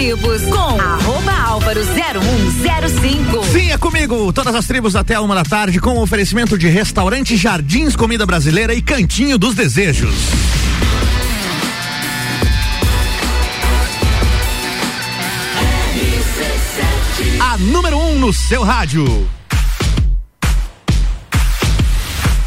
tribos com arroba álvaro 0105. Vinha comigo, todas as tribos até uma da tarde com oferecimento de restaurante Jardins Comida Brasileira e Cantinho dos Desejos. A número 1 um no seu rádio.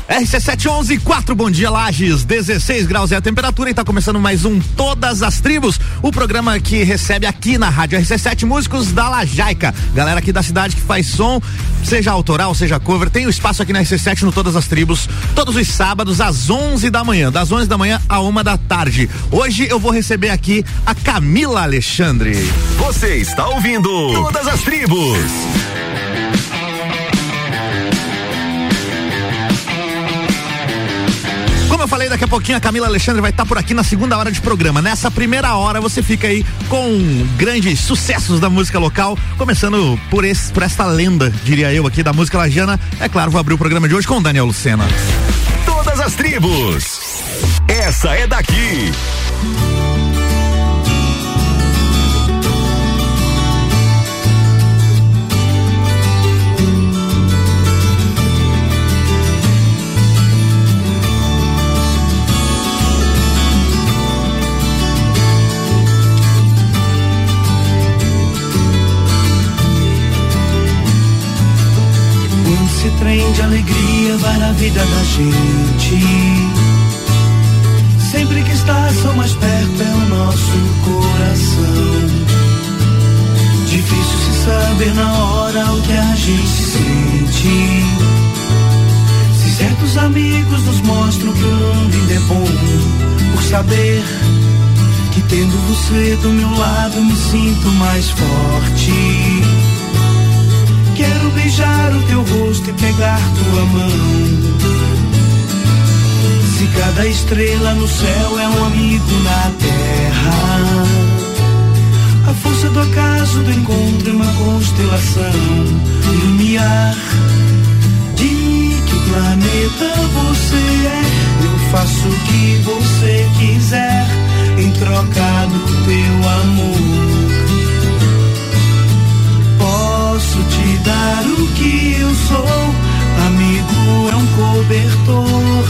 RC711, 4, bom dia, Lages. 16 graus é a temperatura e tá começando mais um Todas as Tribos, o programa que recebe aqui na Rádio RC7 músicos da Lajaica. Galera aqui da cidade que faz som, seja autoral, seja cover, tem o um espaço aqui na RC7 no Todas as Tribos, todos os sábados às 11 da manhã, das 11 da manhã a uma da tarde. Hoje eu vou receber aqui a Camila Alexandre. Você está ouvindo Todas as Tribos. Como eu falei, daqui a pouquinho a Camila Alexandre vai estar tá por aqui na segunda hora de programa. Nessa primeira hora você fica aí com grandes sucessos da música local, começando por, esse, por esta lenda, diria eu, aqui da música lagiana. É claro, vou abrir o programa de hoje com Daniel Lucena. Todas as tribos. Essa é daqui. De alegria vai na vida da gente. Sempre que está só mais perto é o nosso coração. Difícil se saber na hora o que a gente sente. Se certos amigos nos mostram que o mundo ainda é bom, por saber que tendo você do meu lado me sinto mais forte. Beijar o teu rosto e pegar tua mão. Se cada estrela no céu é um amigo na terra, a força do acaso do encontro é uma constelação. Lumiar de que planeta você é. Eu faço o que você quiser em troca do teu amor posso te dar o que eu sou. Amigo é um cobertor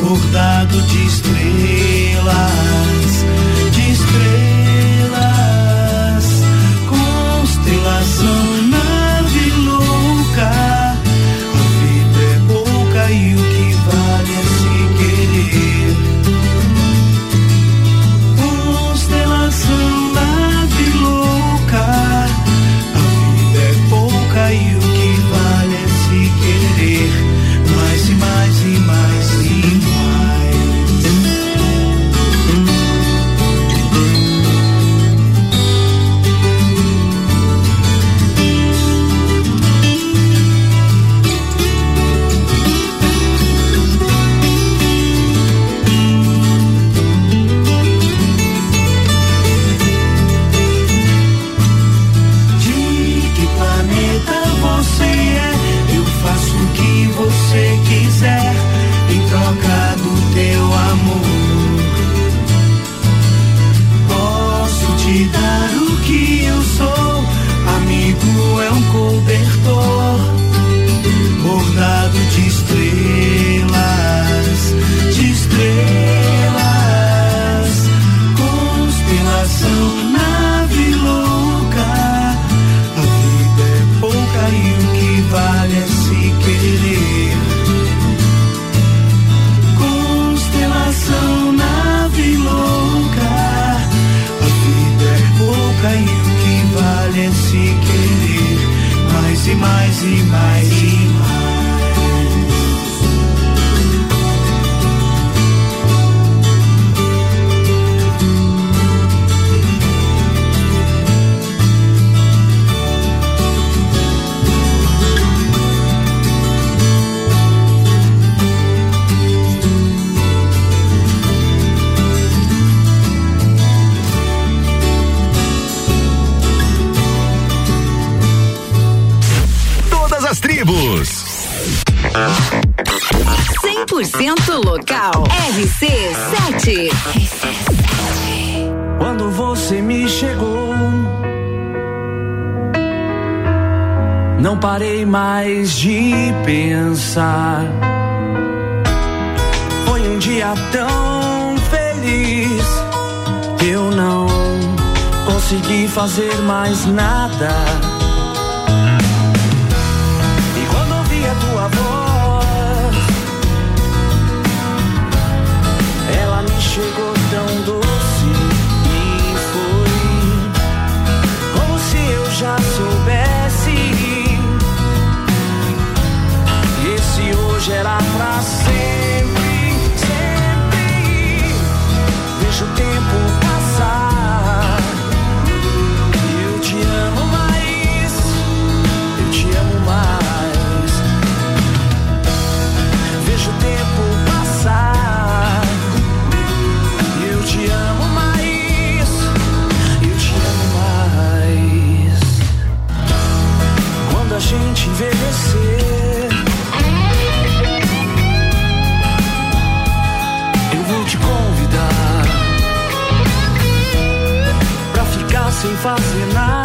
bordado de estrelas, Posso pensar. Foi um dia tão feliz que eu não consegui fazer mais nada pra sempre, sempre. Vejo o tempo passar. Eu te amo mais, eu te amo mais. Vejo o tempo passar. Eu te amo mais, eu te amo mais. Quando a gente envelhecer 你放心啊。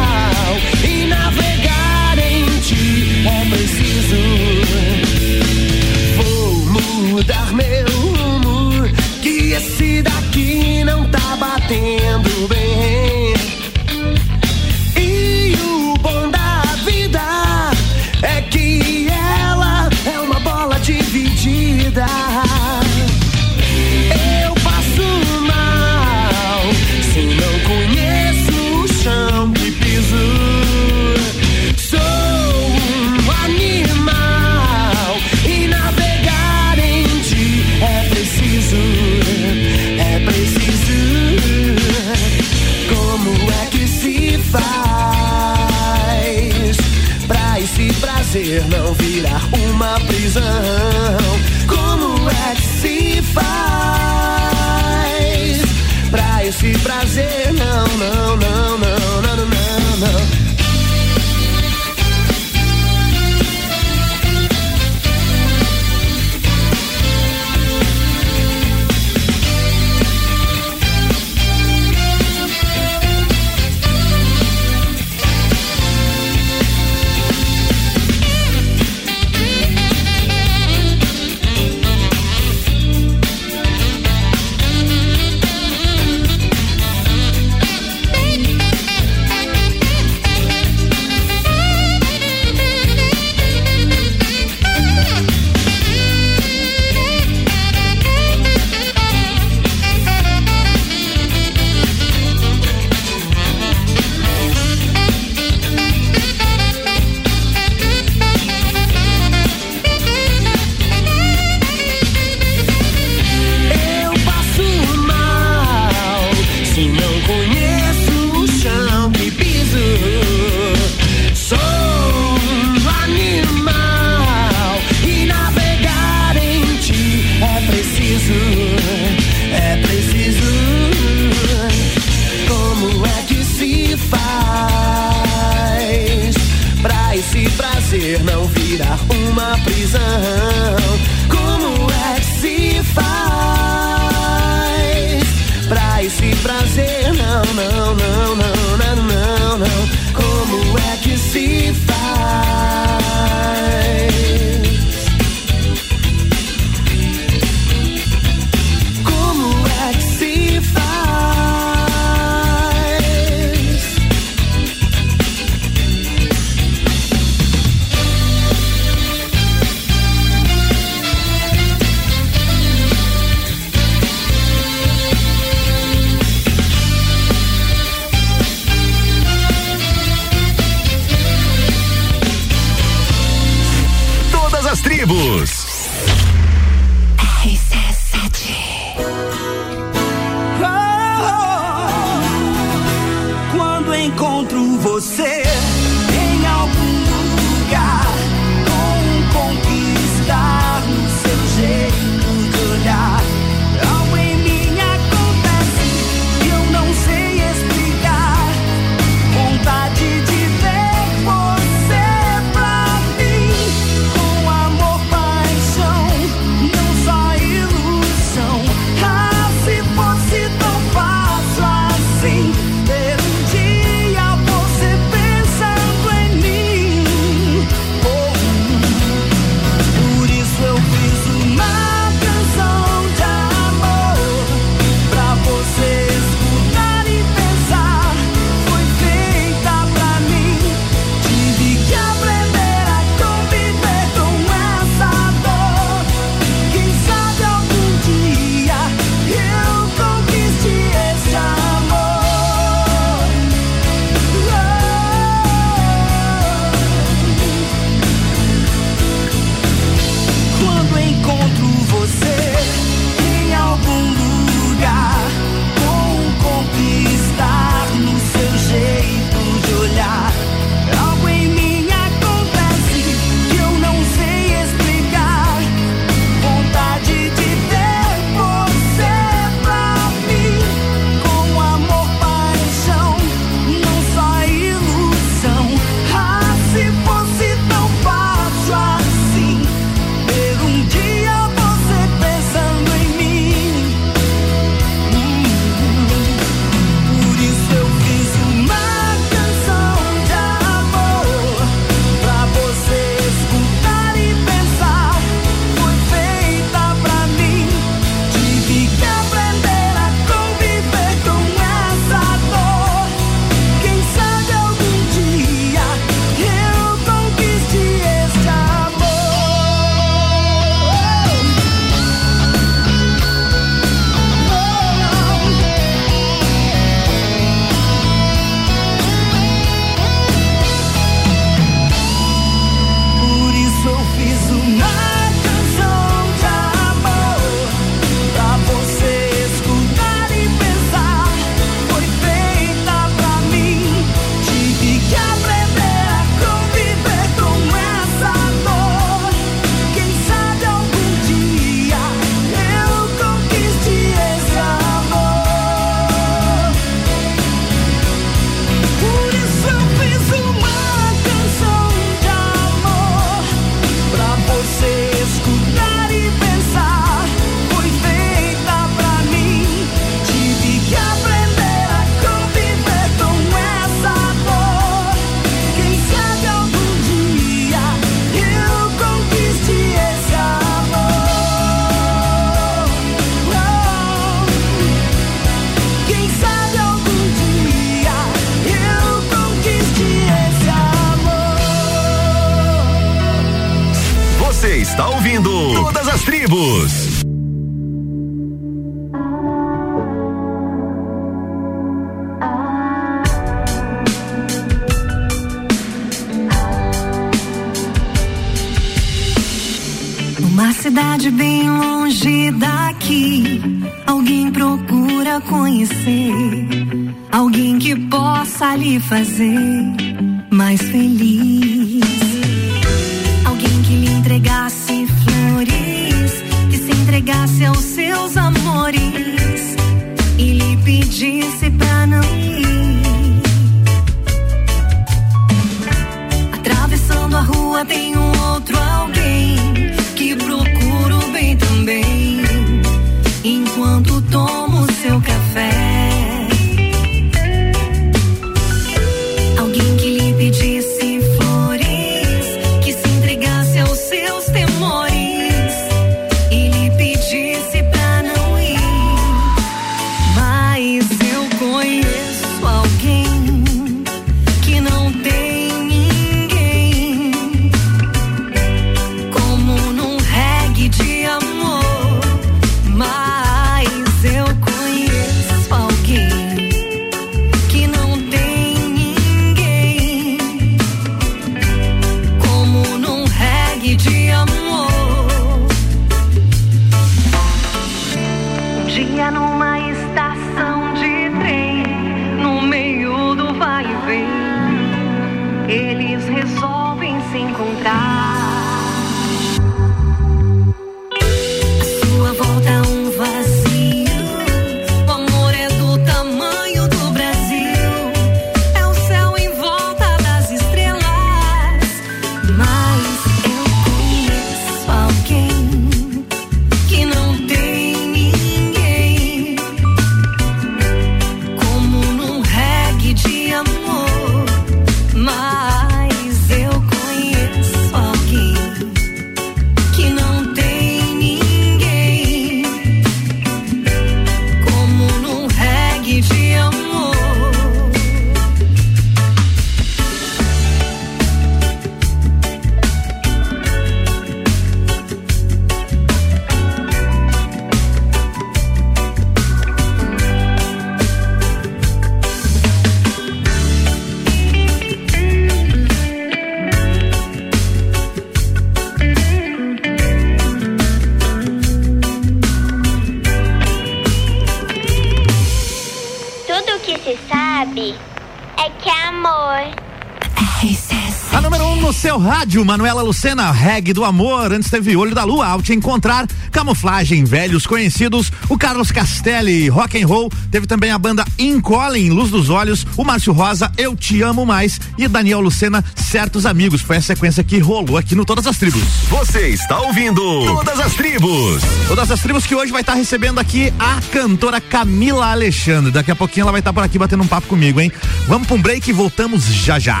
Seu rádio, Manuela Lucena, Reg do Amor. Antes teve Olho da Lua, ao te encontrar. Camuflagem, velhos conhecidos. O Carlos Castelli, Rock and Roll. Teve também a banda Incolin, Luz dos Olhos. O Márcio Rosa, Eu Te Amo Mais. E Daniel Lucena, Certos Amigos. Foi a sequência que rolou aqui no Todas as Tribos. Você está ouvindo Todas as Tribos. Todas as Tribos que hoje vai estar recebendo aqui a cantora Camila Alexandre. Daqui a pouquinho ela vai estar por aqui batendo um papo comigo, hein? Vamos pra um break e voltamos já já.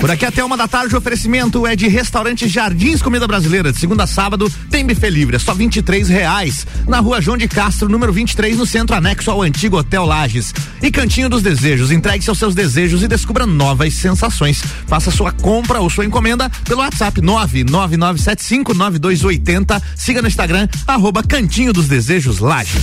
Por aqui até uma da tarde o oferecimento é de restaurante Jardins Comida Brasileira. De segunda a sábado tem buffet livre, é só 23 reais. Na rua João de Castro, número 23, no centro anexo ao antigo Hotel Lages. E Cantinho dos Desejos, entregue-se aos seus desejos e descubra novas sensações. Faça sua compra ou sua encomenda pelo WhatsApp 999759280. Siga no Instagram, arroba Cantinho dos Desejos Lages.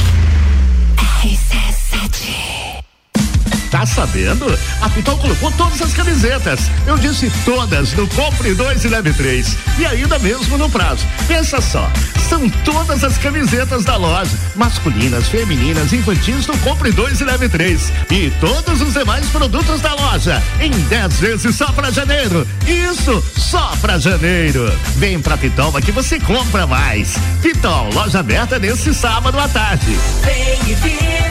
Tá sabendo? A Pitol colocou todas as camisetas. Eu disse todas no Compre 2 e Leve 3. E ainda mesmo no prazo. Pensa só, são todas as camisetas da loja. Masculinas, femininas, infantis no Compre 2 e Leve 3. E todos os demais produtos da loja. Em 10 vezes só pra janeiro. Isso, só pra janeiro. Vem pra Pitol que você compra mais. Pitol, loja aberta nesse sábado à tarde. Vem e viva,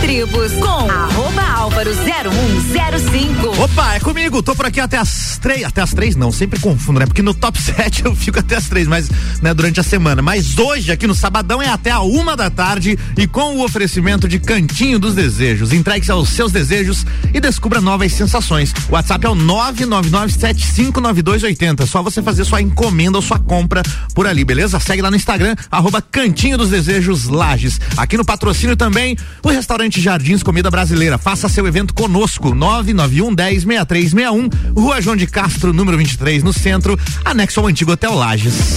Tribos com álvaro 0105. Opa, é comigo, tô por aqui até as três, até as três não, sempre confundo, né? Porque no top 7 eu fico até as três, mas, né, durante a semana. Mas hoje, aqui no Sabadão, é até a uma da tarde e com o oferecimento de Cantinho dos Desejos. Entregue-se aos seus desejos e descubra novas sensações. WhatsApp é o 999759280. Só você fazer sua encomenda ou sua compra por ali, beleza? Segue lá no Instagram, arroba Cantinho dos Desejos Lages. Aqui no patrocínio também, o restaurante Jardins Comida Brasileira. Faça seu evento conosco. 991 10 6361, Rua João de Castro, número 23, no centro, anexo ao antigo Hotel Lages.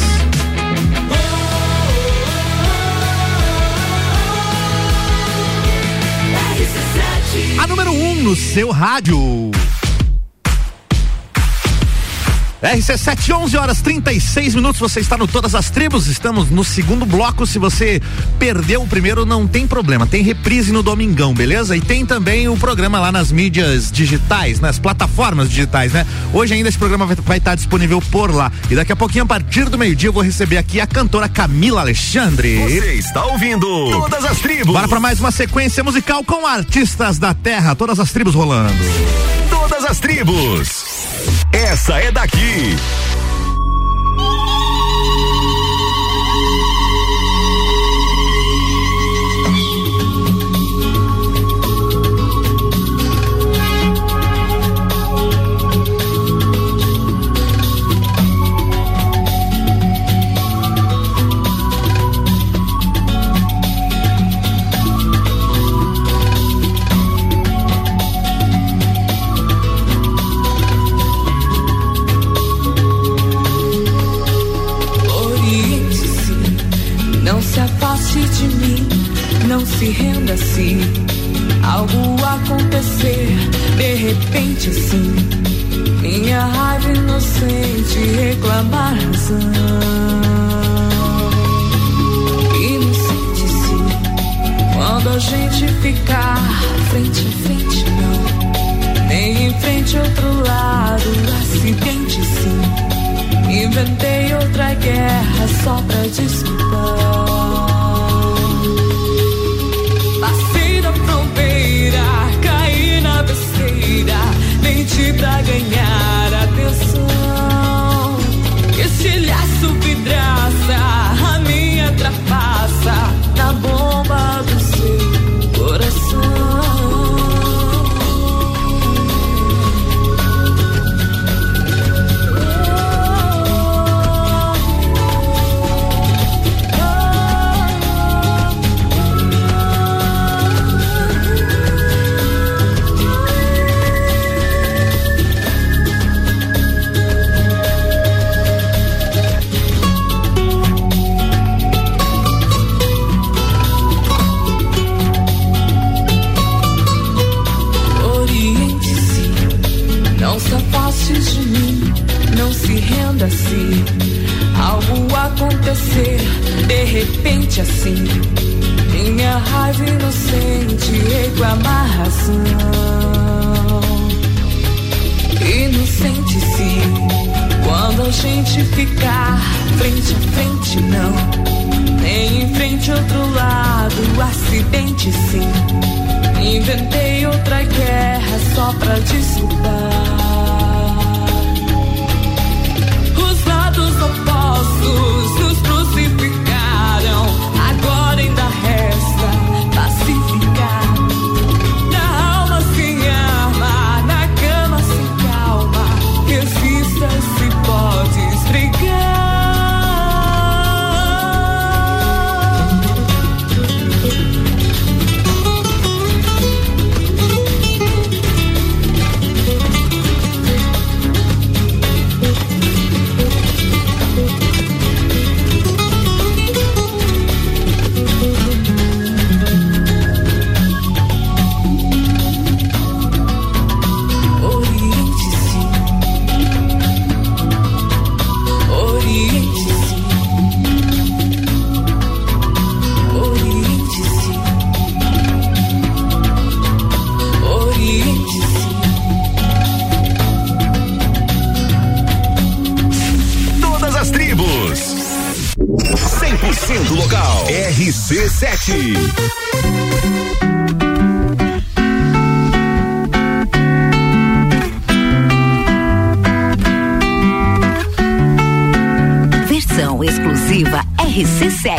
A número 1 um no seu rádio. RC7, 11 horas 36 minutos. Você está no Todas as Tribos. Estamos no segundo bloco. Se você perdeu o primeiro, não tem problema. Tem reprise no Domingão, beleza? E tem também o programa lá nas mídias digitais, nas plataformas digitais, né? Hoje ainda esse programa vai, vai estar disponível por lá. E daqui a pouquinho, a partir do meio-dia, eu vou receber aqui a cantora Camila Alexandre. Você está ouvindo Todas as Tribos. Bora para mais uma sequência musical com artistas da terra. Todas as tribos rolando. Todas as tribos. Essa é daqui. se renda se algo acontecer de repente assim. Minha raiva inocente reclamar razão. Inocente se quando a gente ficar frente a frente não, nem em frente outro lado, acidente sim. Inventei outra guerra só pra disputar. pra ganhar atenção. Estilhaço assim. Algo acontecer de repente assim. Minha raiva inocente reclamar amarração Inocente sim, quando a gente ficar frente a frente não. Nem em frente outro lado, acidente sim. Inventei outra guerra só pra desculpar. oposto. Conhecimento local. RC7. versão exclusiva RC7.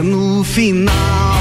No final.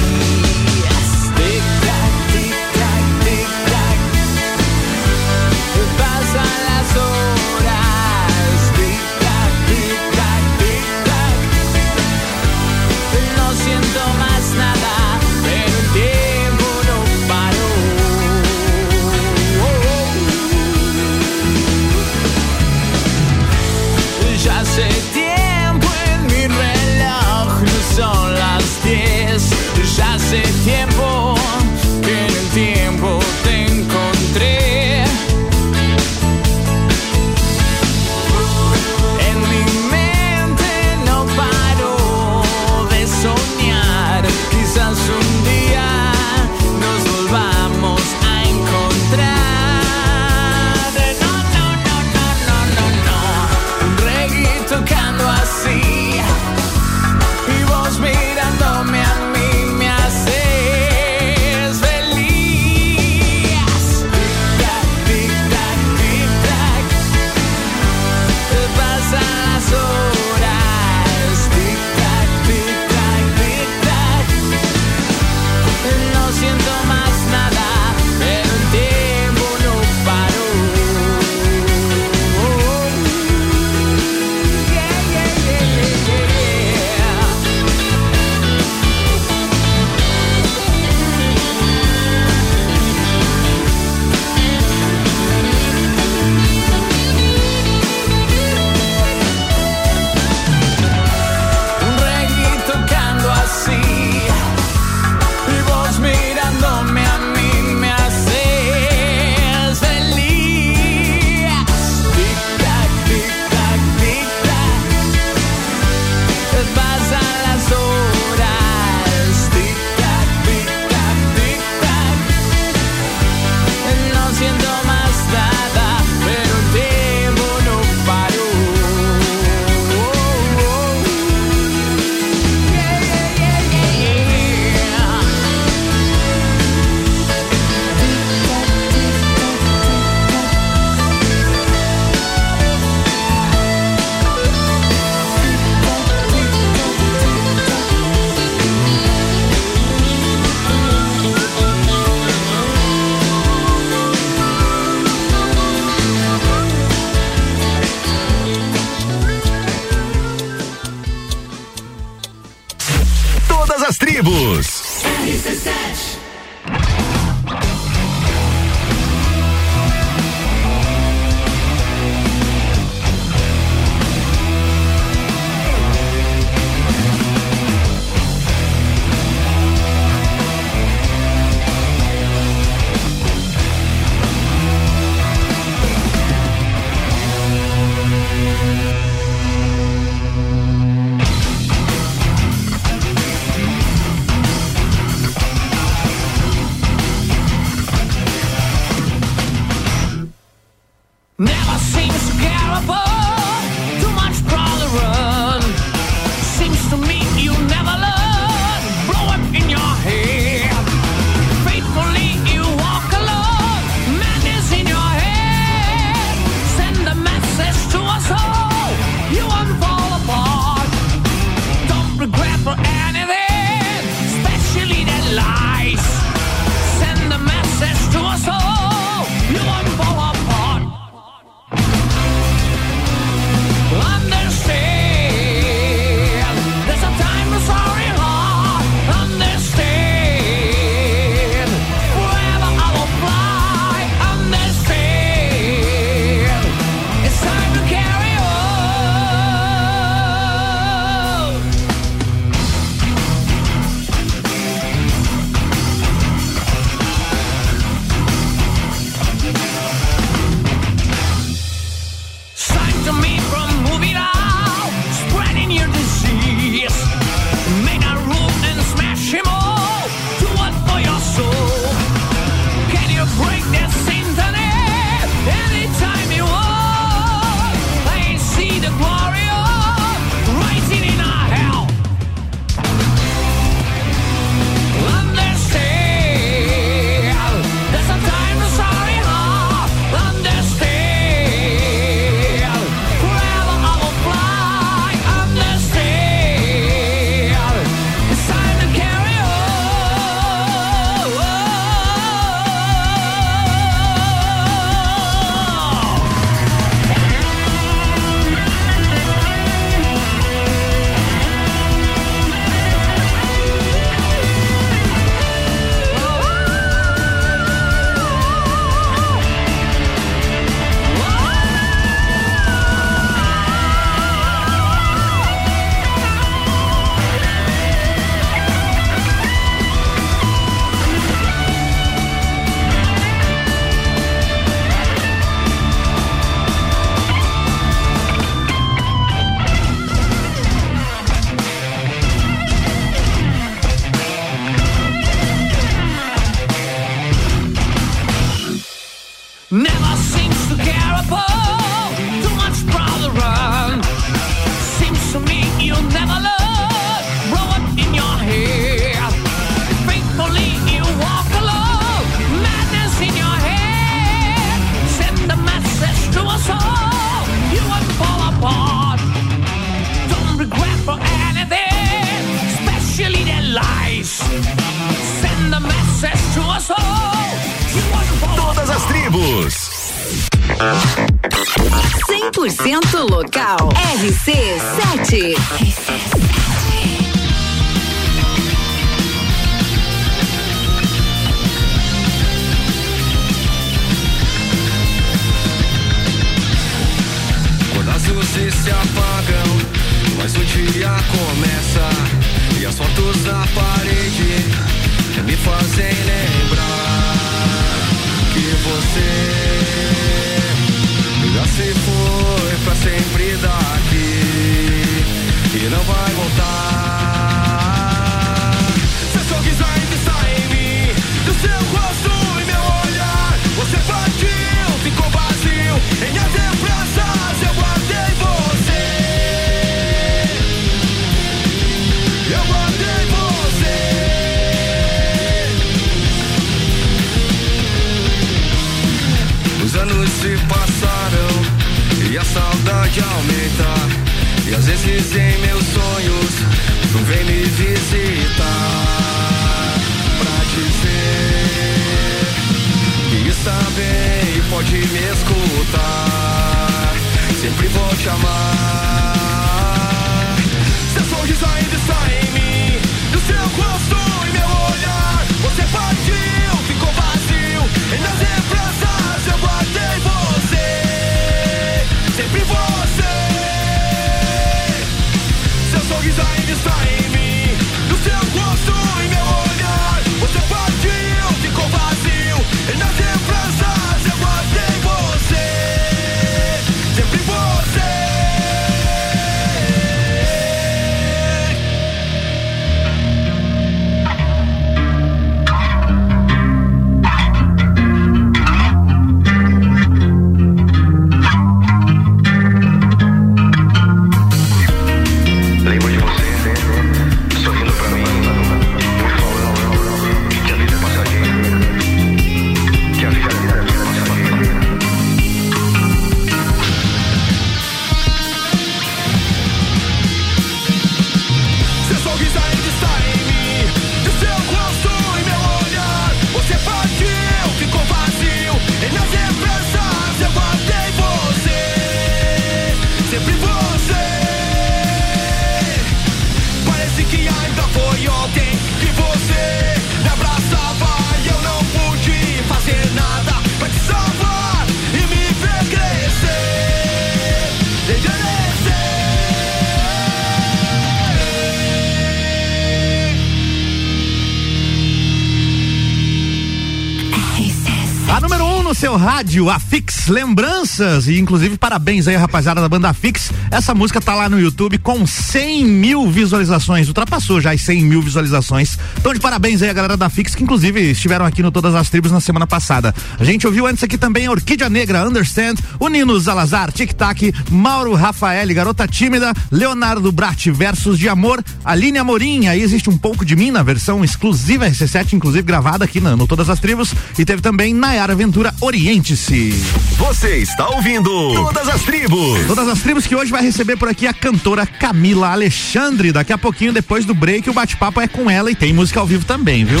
Seu rádio, a Fix Lembranças. E inclusive, parabéns aí, rapaziada da banda Fix. Essa música tá lá no YouTube com 100 mil visualizações. Ultrapassou já as 100 mil visualizações. Então, de parabéns aí a galera da Fix, que inclusive estiveram aqui no Todas as Tribos na semana passada. A gente ouviu antes aqui também a Orquídea Negra, Understand, o Nino Zalazar, Tic Tac, Mauro Rafael, Garota Tímida, Leonardo Brat versus de Amor, Aline Amorim. Aí existe um pouco de mim na versão exclusiva RC7, inclusive gravada aqui na, no Todas as Tribos. E teve também Nayara Ventura, Oriente-se. Você está ouvindo Todas as Tribos. Todas as tribos que hoje vai receber por aqui a cantora Camila Alexandre. Daqui a pouquinho, depois do break, o bate-papo é com ela e tem música ao vivo também, viu?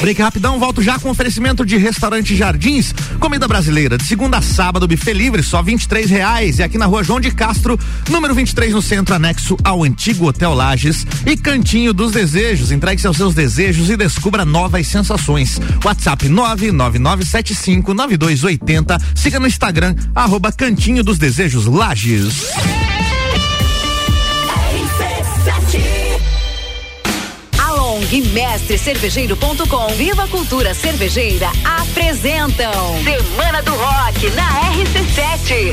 Break rapidão, volto já com oferecimento de restaurante Jardins, comida brasileira, de segunda a sábado, buffet livre, só vinte e reais. E aqui na rua João de Castro, número 23 no centro, anexo ao antigo Hotel Lages e Cantinho dos Desejos. Entregue seus seus desejos e descubra novas sensações. WhatsApp 999759280. Siga no Instagram, arroba Cantinho dos Desejos Lages. E Mestre Cervejeiro.com Viva Cultura Cervejeira apresentam Semana do Rock na RC7.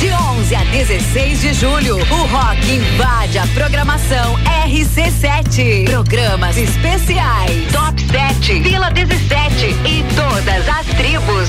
De 11 a 16 de julho, o rock invade a programação RC7. Programas especiais, Top 7, Vila 17 e todas as tribos.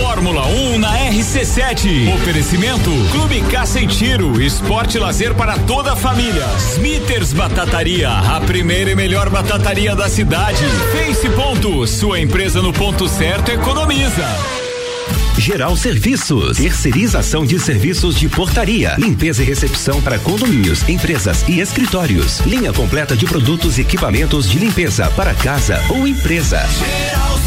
Fórmula 1 na RC7. Oferecimento Clube Caça e Tiro, esporte e lazer para toda a família. Smithers Batataria, a primeira e melhor batataria da cidade. Face Ponto, sua empresa no ponto certo economiza. Geral Serviços, terceirização de serviços de portaria, limpeza e recepção para condomínios, empresas e escritórios. Linha completa de produtos e equipamentos de limpeza para casa ou empresa. Geral.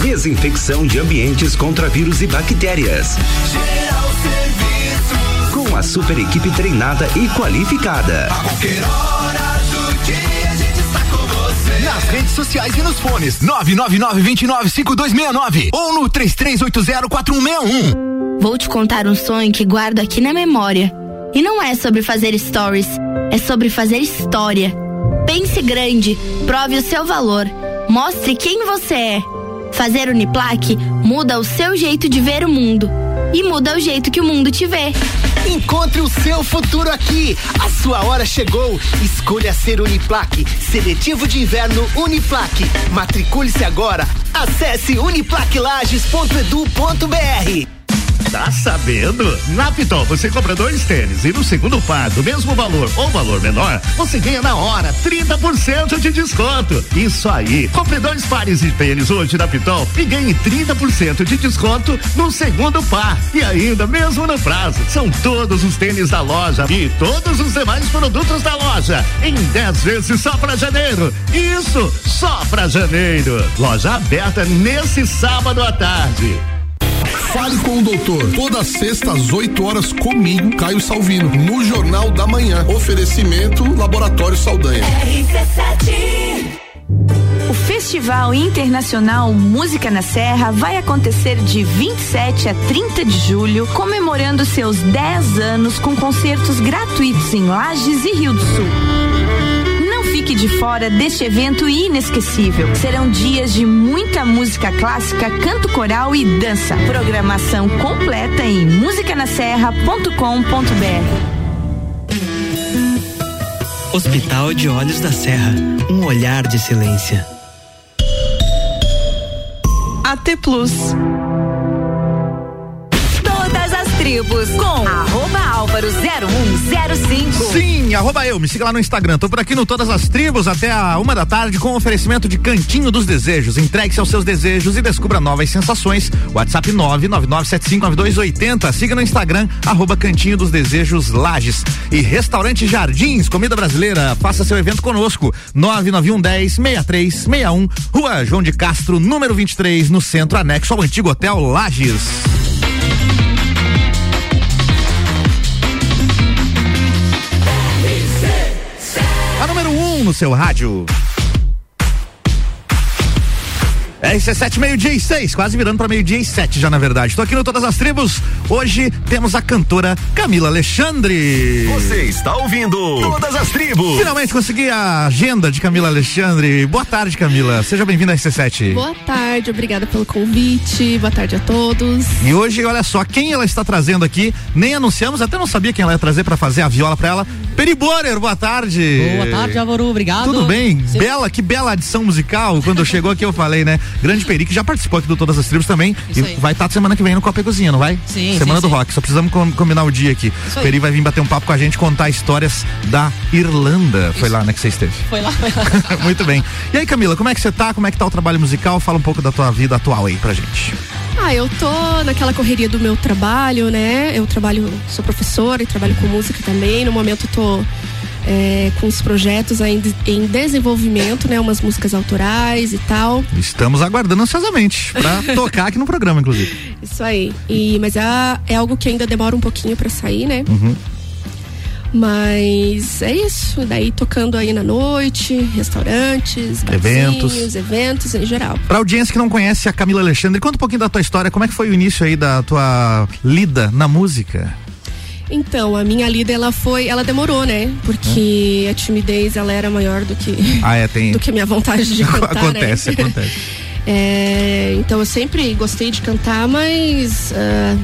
Desinfecção de ambientes contra vírus e bactérias. Geral Serviços. Com a super equipe treinada e qualificada. A qualquer hora do dia a gente está com você. Nas redes sociais e nos fones 999-295269 ou no 33804161. Vou te contar um sonho que guardo aqui na memória. E não é sobre fazer stories, é sobre fazer história. Pense grande, prove o seu valor, mostre quem você é. Fazer Uniplaque muda o seu jeito de ver o mundo e muda o jeito que o mundo te vê. Encontre o seu futuro aqui. A sua hora chegou. Escolha ser Uniplaque. Seletivo de inverno Uniplaque. Matricule-se agora. Acesse uniplaquelages.edu.br. Tá sabendo? Na Pitol você compra dois tênis e no segundo par do mesmo valor ou valor menor, você ganha na hora 30% de desconto. Isso aí. Compre dois pares de tênis hoje na Pitol e ganhe 30% de desconto no segundo par. E ainda mesmo no prazo. São todos os tênis da loja e todos os demais produtos da loja em 10 vezes só para janeiro. Isso, só para janeiro. Loja aberta nesse sábado à tarde. Fale com o doutor. Toda sexta às 8 horas comigo, Caio Salvino, no Jornal da Manhã. Oferecimento Laboratório Saldanha. O Festival Internacional Música na Serra vai acontecer de 27 a 30 de julho, comemorando seus 10 anos com concertos gratuitos em Lages e Rio do Sul. Fique de fora deste evento inesquecível. Serão dias de muita música clássica, canto coral e dança. Programação completa em musicanaserra.com.br. Hospital de Olhos da Serra, um olhar de silêncio. AT Plus. Tribos com arroba álvaro 0105. Sim, arroba eu, me siga lá no Instagram. Tô por aqui no Todas as Tribos até a uma da tarde com oferecimento de Cantinho dos Desejos. Entregue-se aos seus desejos e descubra novas sensações. WhatsApp 999759280. Siga no Instagram, arroba Cantinho dos Desejos Lages. E Restaurante Jardins, comida brasileira. Faça seu evento conosco. 99110 6361. Rua João de Castro, número 23, no centro anexo ao antigo Hotel Lages. No seu rádio. RC7, meio-dia e seis, quase virando para meio-dia e sete já, na verdade. Estou aqui no Todas as Tribos. Hoje temos a cantora Camila Alexandre. Você está ouvindo Todas as Tribos. Finalmente consegui a agenda de Camila Alexandre. Boa tarde, Camila. Seja bem-vinda à RC7. Boa tarde, obrigada pelo convite. Boa tarde a todos. E hoje, olha só, quem ela está trazendo aqui, nem anunciamos, até não sabia quem ela ia trazer para fazer a viola para ela. Peri Borer, boa tarde. Boa tarde, Álvaro, obrigado. Tudo bem? Sim. Bela, que bela adição musical. Quando chegou aqui eu falei, né? Grande Peri, que já participou aqui do Todas as Tribos também. Isso e aí. vai estar semana que vem no Copa e Cozinha, não vai? Sim, Semana sim, do sim. Rock. Só precisamos com- combinar o dia aqui. Isso aí. Peri vai vir bater um papo com a gente, contar histórias da Irlanda. Foi lá, né, que você esteve. Foi lá, foi lá. Muito bem. E aí, Camila, como é que você tá? Como é que tá o trabalho musical? Fala um pouco da tua vida atual aí pra gente. Ah, eu tô naquela correria do meu trabalho, né? Eu trabalho, sou professora e trabalho com música também. No momento tô é, com os projetos ainda em desenvolvimento, né? Umas músicas autorais e tal. Estamos aguardando ansiosamente pra tocar aqui no programa, inclusive. Isso aí. E, mas é, é algo que ainda demora um pouquinho pra sair, né? Uhum. Mas é isso. Daí tocando aí na noite, restaurantes, Eventos. eventos em geral. Pra audiência que não conhece a Camila Alexandre, conta um pouquinho da tua história. Como é que foi o início aí da tua lida na música? Então, a minha lida, ela foi, ela demorou, né? Porque a timidez, ela era maior do que, Ah, é, tem. do que a minha vontade de cantar, acontece, né? acontece. É, então, eu sempre gostei de cantar, mas ah,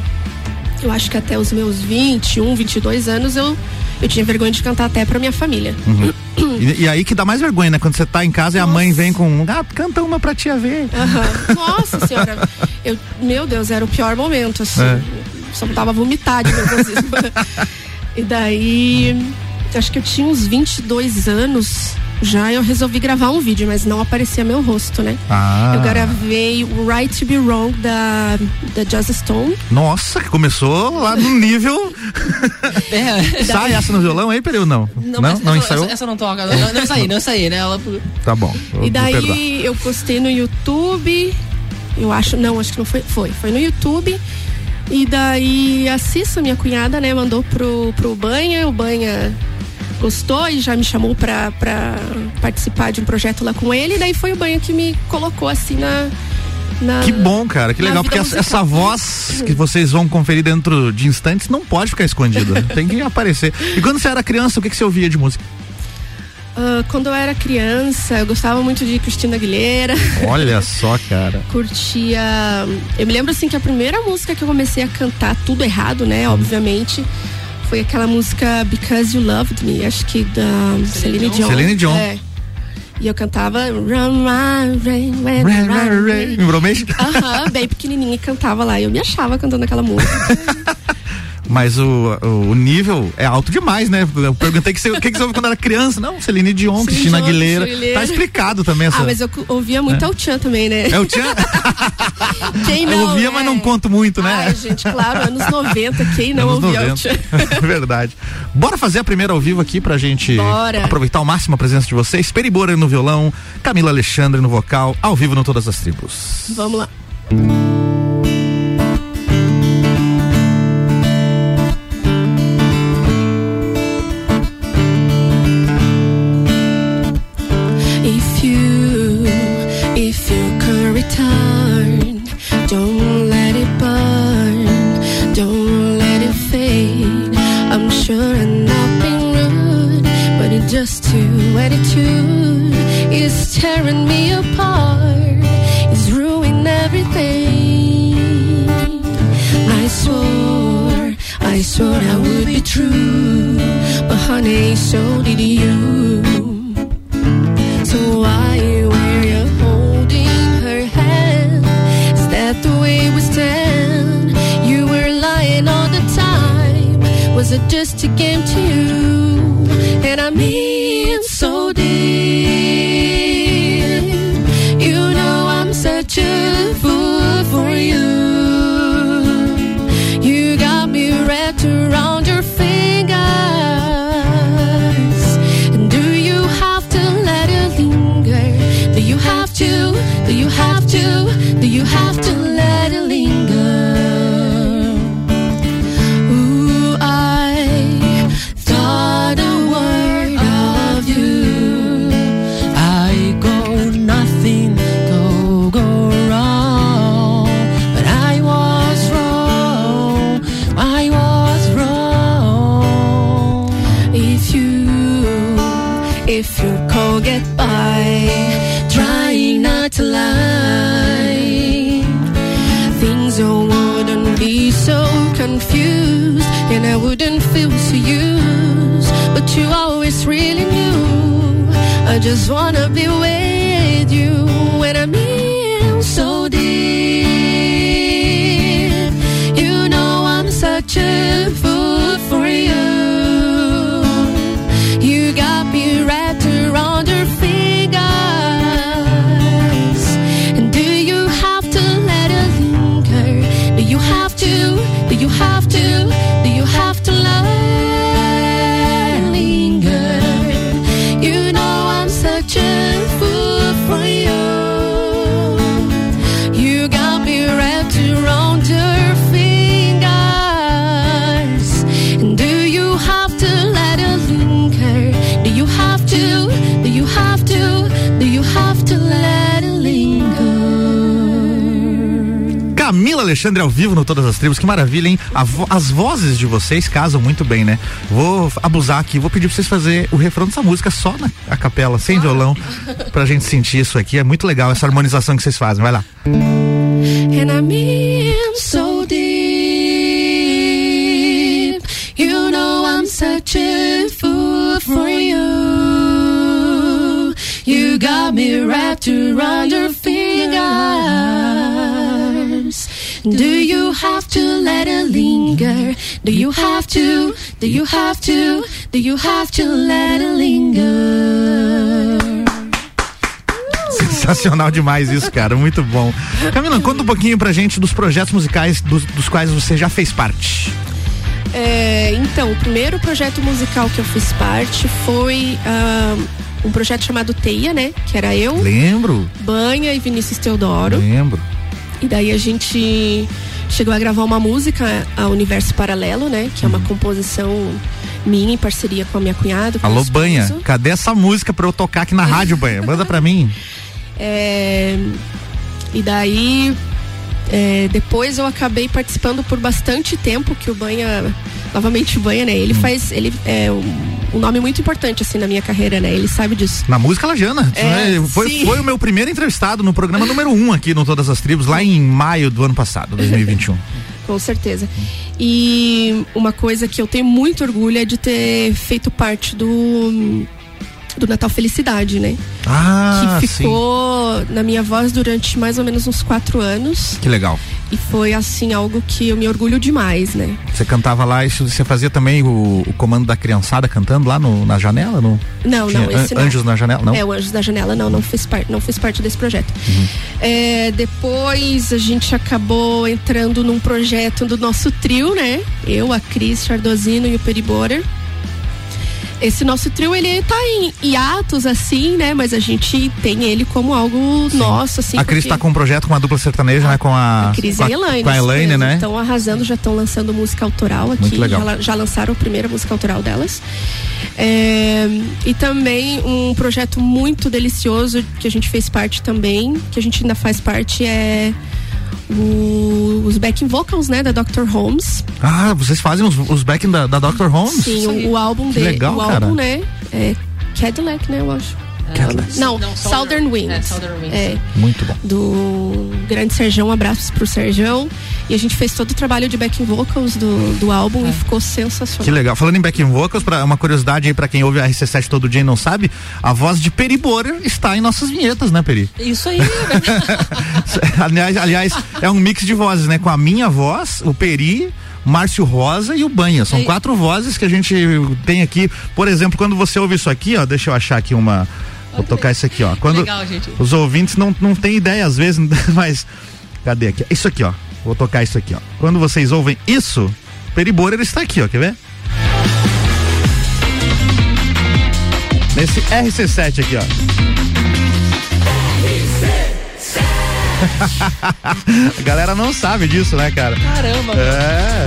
eu acho que até os meus 21, 22 anos, eu, eu tinha vergonha de cantar até pra minha família. Uhum. E, e aí que dá mais vergonha, né? Quando você tá em casa e a mãe vem com. Ah, canta uma pra tia ver. Aham. Nossa senhora, eu, meu Deus, era o pior momento, assim. É. Só tava vomitar de nervosismo. e daí, acho que eu tinha uns 22 anos já, eu resolvi gravar um vídeo, mas não aparecia meu rosto, né? Ah. Eu gravei o Right to Be Wrong da, da Joss Stone. Nossa, que começou lá no nível. Sai essa no violão aí, Peraí, não? Não, não, essa, ensaiou? essa, essa não toca. Não, não saí, não saí, né? Ela, Tá bom. E daí eu postei no YouTube. Eu acho, não, acho que não foi. Foi, foi no YouTube. E daí a Cissa, minha cunhada, né, mandou pro, pro Banha. O Banha gostou e já me chamou pra, pra participar de um projeto lá com ele. E daí foi o Banha que me colocou assim na. na Que bom, cara, que legal, porque essa, musical. essa voz que vocês vão conferir dentro de instantes não pode ficar escondida, tem que aparecer. E quando você era criança, o que, que você ouvia de música? Ah, quando eu era criança, eu gostava muito de Cristina Aguilera. Olha só, cara. curtia. Eu me lembro assim que a primeira música que eu comecei a cantar tudo errado, né? Obviamente. Foi aquela música Because You Loved Me, acho que da Celine Dion. Celine Dion. É. E eu cantava Run, run, rain, when Rain, run, rain. rain. Lembrou mesmo? Aham, bem pequenininha e cantava lá. E eu me achava cantando aquela música. Mas o, o, o nível é alto demais, né? Eu perguntei que você- o que, que você ouve quando era criança. Não, Celine Dion, Cristina Aguilera. Tá explicado também essa. Ah, mas eu ouvia muito É. El Chan também, né? É o Tchan? Quem não? eu ouvia, né? mas não conto muito, né? Ai, gente, claro, anos 90, quem não Anos ouvia El 90. Chan? É verdade. Bora fazer a primeira ao vivo aqui pra gente Bora. aproveitar ao máximo a presença de vocês. Peribora no violão, Camila Alexandre no vocal, ao vivo no Todas as Tribos. Vamos lá. Ao vivo no Todas as Tribos, que maravilha, hein? A as vozes de vocês casam muito bem, né? Vou abusar aqui, vou pedir pra vocês fazer o refrão dessa música só na a capela, sem violão, pra gente sentir isso aqui. É muito legal essa harmonização que vocês fazem. Vai lá. and I'm in so deep. You know I'm such a fool for you. You got me wrapped around your Do you have to? Do you have to? Do you have to let it linger? Sensacional demais isso, cara. Muito bom. Camila, conta um pouquinho pra gente dos projetos musicais dos, dos quais você já fez parte. É, então, o primeiro projeto musical que eu fiz parte foi ah, um projeto chamado Teia, né? Que era eu, Lembro? Banha e Vinícius Teodoro. Lembro. E daí a gente chegou a gravar uma música, a Universo Paralelo, né? Que é uma composição minha em parceria com a minha cunhada. Alô, Banha, cadê essa música pra eu tocar aqui na rádio, Banha? Manda pra mim. É, e daí, é, depois eu acabei participando por bastante tempo, que o Banha, novamente o Banha, né? Hum. Ele faz, ele é um, um nome muito importante, assim, na minha carreira, né? Ele sabe disso. Na música Lajana. É, foi, sim. foi o meu primeiro entrevistado no programa número um aqui no Todas as Tribos, lá em maio do ano passado, 2021. Com certeza. E uma coisa que eu tenho muito orgulho é de ter feito parte do do Natal Felicidade, né? Ah, que sim. ficou na minha voz durante mais ou menos uns quatro anos. Que legal. E foi assim algo que eu me orgulho demais, né? Você cantava lá, isso você fazia também o, o comando da criançada cantando lá no, na janela? No, Não, Tinha não, esse an- não. Anjos na janela, não? É, o Anjos da Janela não, não fez parte, não fez parte desse projeto. Uhum. É, depois a gente acabou entrando num projeto do nosso trio, né? Eu, a Cris Chardozino e o Peri Borer. Esse nosso trio, ele tá em hiatos, assim, né? Mas a gente tem ele como algo nosso, assim. a Cris porque tá com um projeto com uma dupla sertaneja, né? Com a, a Cris e a Elaine. Com a Elaine, né? Estão arrasando, já estão lançando música autoral aqui. Muito legal. Já, já lançaram a primeira música autoral delas. É, e também um projeto muito delicioso que a gente fez parte também, que a gente ainda faz parte, é o- os backing vocals, né, da Dr. Holmes. Ah, vocês fazem os, os backing da, da Dr. Holmes? Sim, o, o álbum dele. legal, o cara. álbum, né? É Cadillac, né, eu acho. Catalyst. Não, Southern Winds. É, Southern Winds. É, Muito bom. do grande Serjão, um abraço pro Serjão. E a gente fez todo o trabalho de backing vocals do, do álbum e ficou sensacional. Que legal. Falando em backing vocals, pra, uma curiosidade aí pra quem ouve a RC7 todo dia e não sabe, a voz de Peri Borer está em nossas vinhetas, né, Peri? Isso aí, aliás, aliás, é um mix de vozes, né? Com a minha voz, o Peri, Márcio Rosa e o Banha. São E- quatro vozes que a gente tem aqui. Por exemplo, quando você ouve isso aqui, ó, deixa eu achar aqui uma. Vou tocar isso aqui, ó. Quando Legal, gente. os ouvintes não, não têm ideia às vezes, mas. Cadê aqui? Isso aqui, ó. Vou tocar isso aqui, ó. Quando vocês ouvem isso, Peri Borer está aqui, ó. Quer ver? Nesse RC7 aqui, ó. A galera não sabe disso, né, cara? Caramba. É.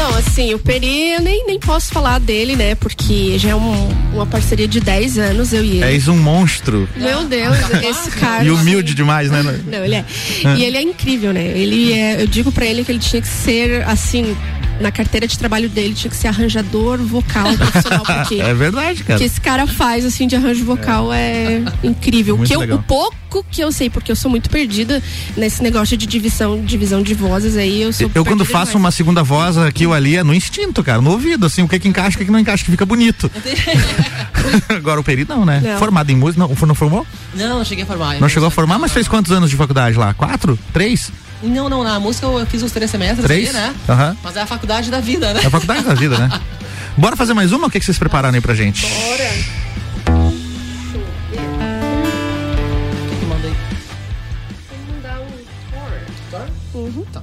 Não, assim, o Peri, eu nem, nem posso falar dele, né? Porque já é um- uma parceria de 10 anos, eu e ele. És um monstro. Meu Deus, esse cara. E humilde demais, né? Não, ele é. É. E ele é incrível, né? Ele é, eu digo pra ele que ele tinha que ser assim, na carteira de trabalho dele tinha que ser arranjador vocal profissional, porque É verdade, o cara. que esse cara faz assim de arranjo vocal é, incrível. Muito que eu, legal. o pouco que eu sei, porque eu sou muito perdida nesse negócio de divisão, divisão de vozes aí, eu sou Eu quando faço demais. uma segunda voz aqui ou ali é no instinto, cara, no ouvido, assim, o que que encaixa, o que que não encaixa, que fica bonito. Agora o Peri não, né? Não. Formado em música, não, não formou? Não, não cheguei a formar. Não chegou a formar, mas fez quantos anos de faculdade lá? Quatro? Três? Não, não, na música eu fiz os três semestres Três? ali, né? Aham. Mas é a faculdade da vida, né? É a faculdade da vida, né? Bora fazer mais uma? O que, que vocês prepararam aí pra gente? Bora. O que que manda aí? Uhum. Tá.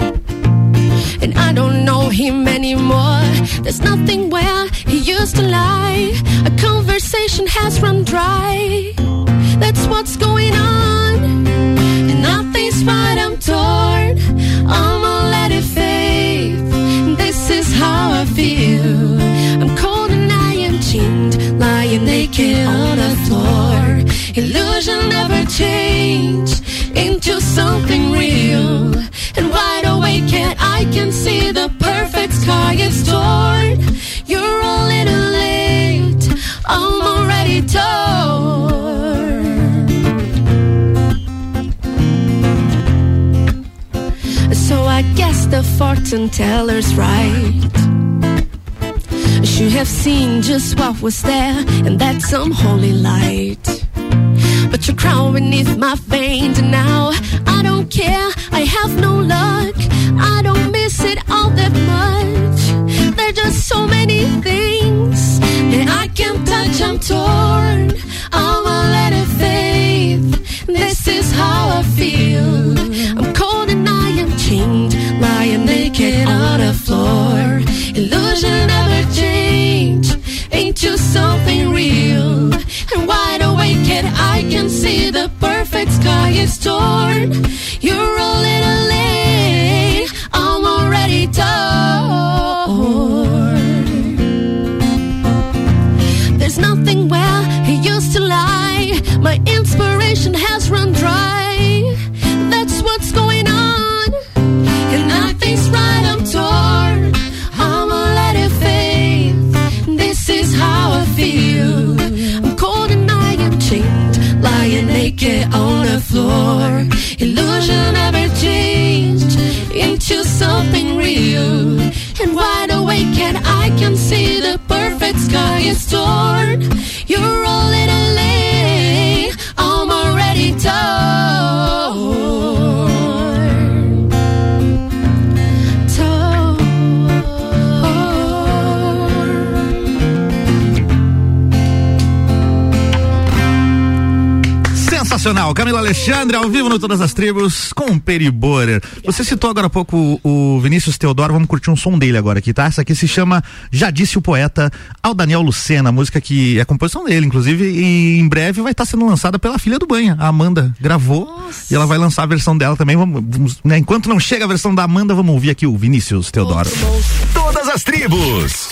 And I don't know him anymore. There's nothing where he used to lie. A conversation has run dry. That's what's going on. And nothing's right, I'm torn. I'ma let it fade. This is how I feel. I'm cold and I am chained, lying naked on the floor. Illusion never change into something real. And wide awake, and I can see the perfect sky is torn. You're a little late. I'm already torn. So I guess the fortune teller's right. Should have seen just what was there, and that's some holy light. But you're crown beneath my veins, and now I don't care. I have no luck. I don't miss it all that much. There's just so many things that I can't touch. I'm torn. I'ma let it. This is how I feel. I'm cold and I am chained, lying naked on the floor. Illusion never change see the perfect sky is torn. You're a Illusion ever changed into something real. And wide awake, and I can see the perfect sky is torn. Sensacional. Camila Alexandre, ao vivo no Todas as Tribos, com o Periborer. Você citou agora há pouco o, Vinícius Teodoro, vamos curtir um som dele agora aqui, tá? Essa aqui se chama Já Disse o Poeta, ao Daniel Lucena, música que é composição dele, inclusive, e em breve vai estar sendo lançada pela filha do Banha, a Amanda gravou, Nossa. e ela vai lançar a versão dela também, vamos, vamos né? Enquanto não chega a versão da Amanda, vamos ouvir aqui o Vinícius Teodoro. Todas as Tribos,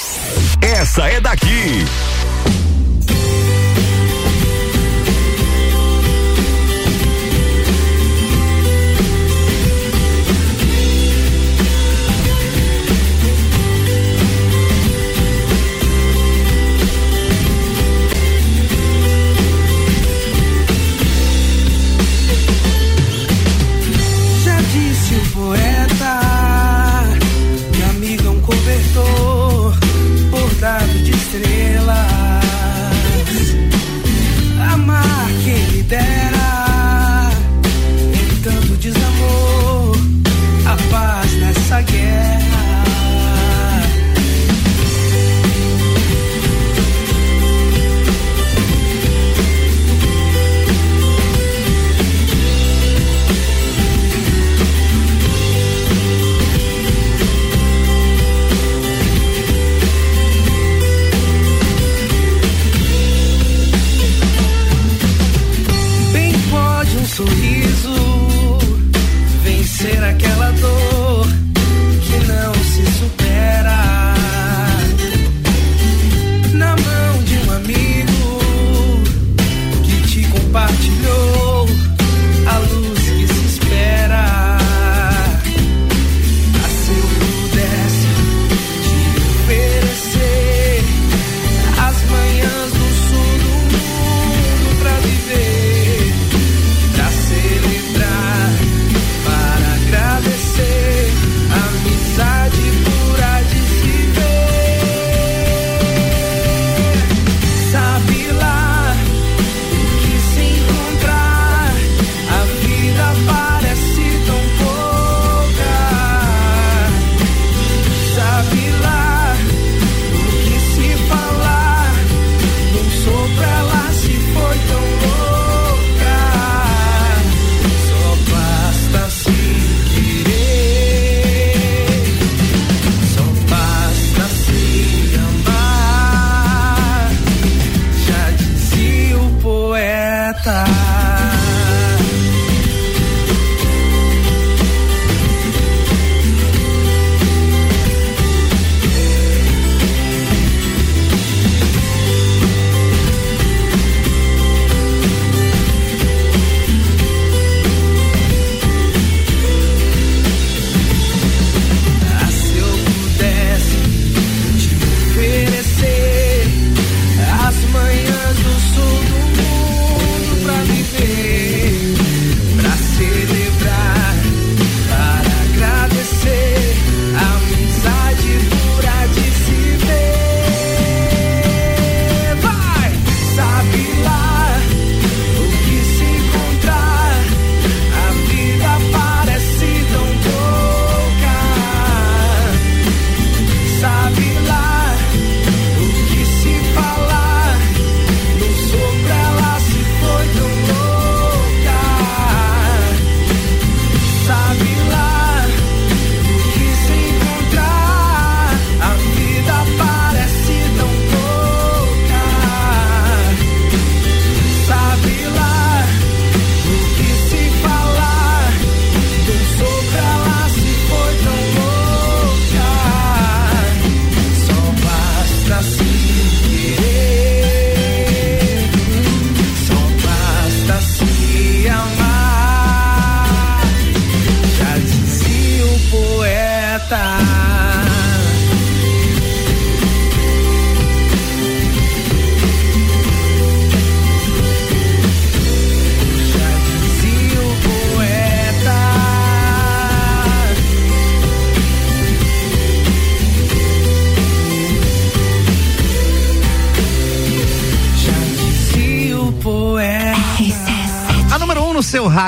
essa é daqui.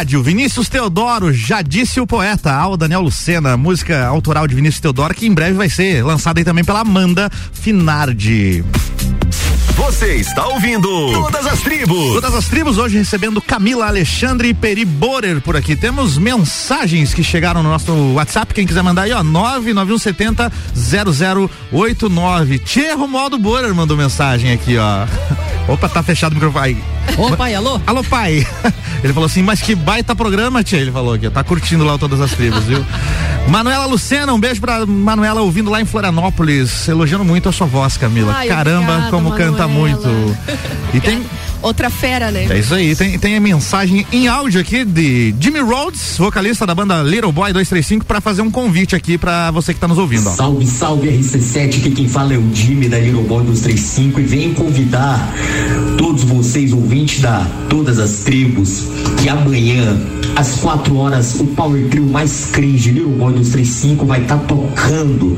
rádio. Vinícius Teodoro, já disse o poeta, ao Daniel Lucena, música autoral de Vinícius Teodoro, que em breve vai ser lançada aí também pela Amanda Finardi. Você está ouvindo Todas as Tribos. Todas as Tribos, hoje recebendo Camila Alexandre e Peri Borer por aqui. Temos mensagens que chegaram no nosso WhatsApp. Quem quiser mandar aí, ó, 99170 0089. Tchê modo Borer mandou mensagem aqui, ó. Opa, tá fechado o microfone. Ô, pai, alô? Alô, pai. Ele falou assim, mas que baita programa, tia. Ele falou aqui, tá curtindo lá todas as tribos, viu? Manuela Lucena, um beijo pra Manuela ouvindo lá em Florianópolis, elogiando muito a sua voz, Camila. Ai, Caramba, obrigada, como canta Manuela. muito. E tem, Outra fera, né? é isso aí, tem, tem a mensagem em áudio aqui de Jimmy Rhodes, vocalista da banda Little Boy 235, pra fazer um convite aqui pra você que tá nos ouvindo, ó. Salve, salve RC7, aqui quem fala é o Jimmy da Little Boy 235 e venho convidar todos vocês, ouvintes da Todas as Tribos, que amanhã, às 4 horas, o Power Trio mais cringe Little Boy 235 vai estar tocando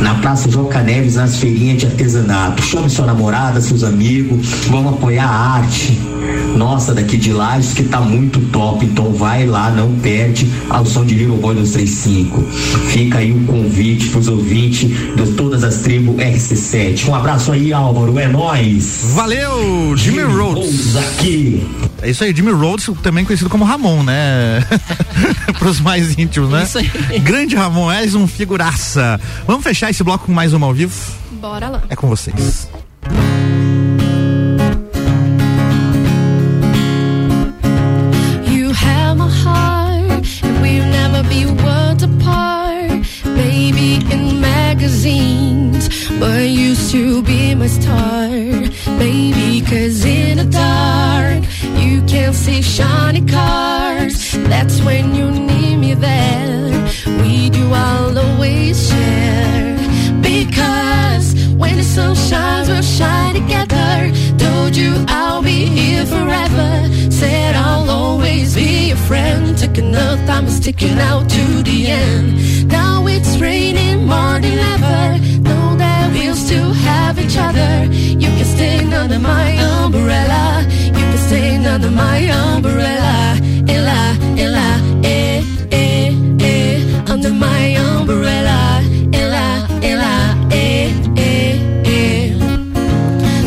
na Praça Joca Neves, nas feirinhas de artesanato. Chame sua namorada, seus amigos, vamos apoiar a arte nossa daqui de Lages que tá muito top, então vai lá, não perde ao som de Little Boy 235. Fica aí o convite pros ouvintes de todas as tribos RC7. Um abraço aí, Álvaro, é nóis! Valeu, Jimmy Rhodes. aqui. É isso aí, Jimmy Rhodes, também conhecido como Ramon, né? Pros mais íntimos, né? Isso aí. Grande Ramon, és um figuraça. Vamos fechar esse bloco com mais uma ao vivo? Bora lá. É com vocês. Friend. Taking the time and sticking out to the end. Now it's raining more than ever. Know that we'll still have each other. You can stay under my umbrella. You can stay under my umbrella. Ella, Ella, eh, eh, eh. Under my umbrella. Ella, Ella, eh, eh, eh.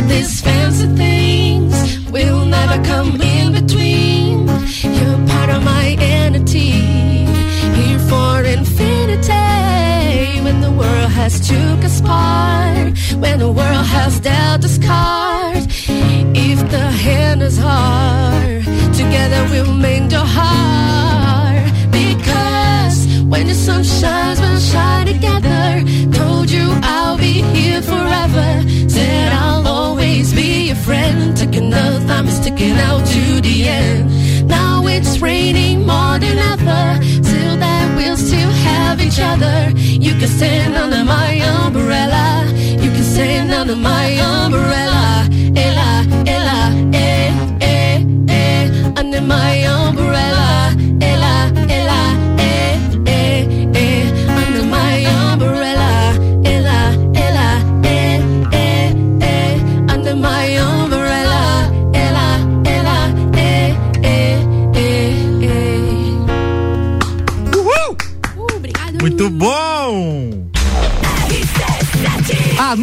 These fancy things will never come in entity. Here for infinity. When the world has took us part. When the world has dealt us cards. If the hand is hard, together we'll mend your heart. Because when the sun shines, we'll shine together. Told you I'll be here forever. Said I'll always be your friend. Taking time and sticking out to the end. It's raining more than ever. Till that we'll still have each other. You can stand under my umbrella. You can stand under my umbrella. Ella, Ella, eh, eh, eh. Under my umbrella. Ella, Ella, Muito bom!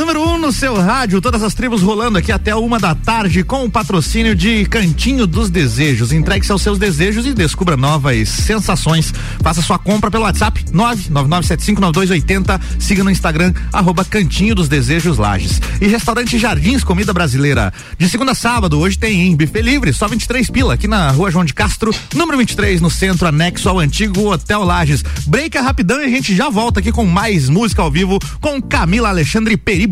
Número 1 um no seu rádio, todas as tribos rolando aqui até uma da tarde com o patrocínio de Cantinho dos Desejos. Entregue-se aos seus desejos e descubra novas sensações. Faça sua compra pelo WhatsApp 999759280. Siga no Instagram, arroba Cantinho dos Desejos Lages. E restaurante Jardins Comida Brasileira. De segunda a sábado, hoje tem hein, buffet livre, só 23 pila, aqui na rua João de Castro, número 23, no centro, anexo ao antigo Hotel Lages. Break rapidão e a gente já volta aqui com mais música ao vivo com Camila Alexandre Peri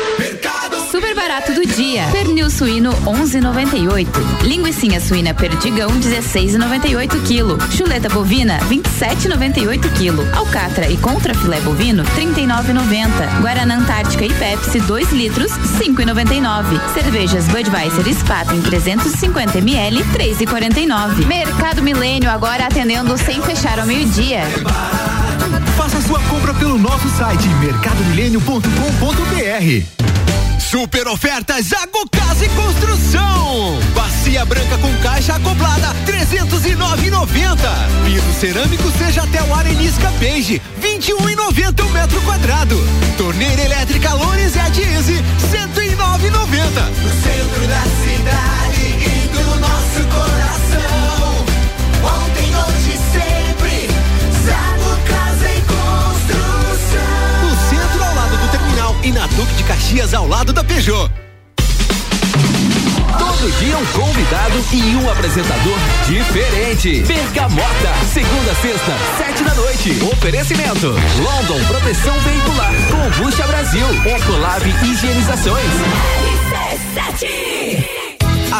Barato do dia. Pernil suíno 11,98. Linguiça suína perdigão 16,98 kg. Chuleta bovina 27,98 kg. Alcatra e contrafilé bovino 39,90. Guaraná Antártica e Pepsi 2 litros 5,99. Cervejas Budweiser Spaten 350 ml 3,49. Mercado Milênio agora atendendo sem fechar ao meio-dia. Faça sua compra pelo nosso site mercadomilênio.com.br. Super ofertas Zago Casa e Construção. Bacia branca com caixa acoplada 309,90. Piso cerâmico seja até o arenisca beige 21,90 o metro quadrado. Torneira elétrica a Easy 109,90. No centro da cidade e na Duque de Caxias ao lado da Peugeot. Todo dia um convidado e um apresentador diferente. Bergamota, segunda, sexta, sete da noite. Oferecimento: London Proteção Veicular, Combucha Brasil, Ecolab Higienizações.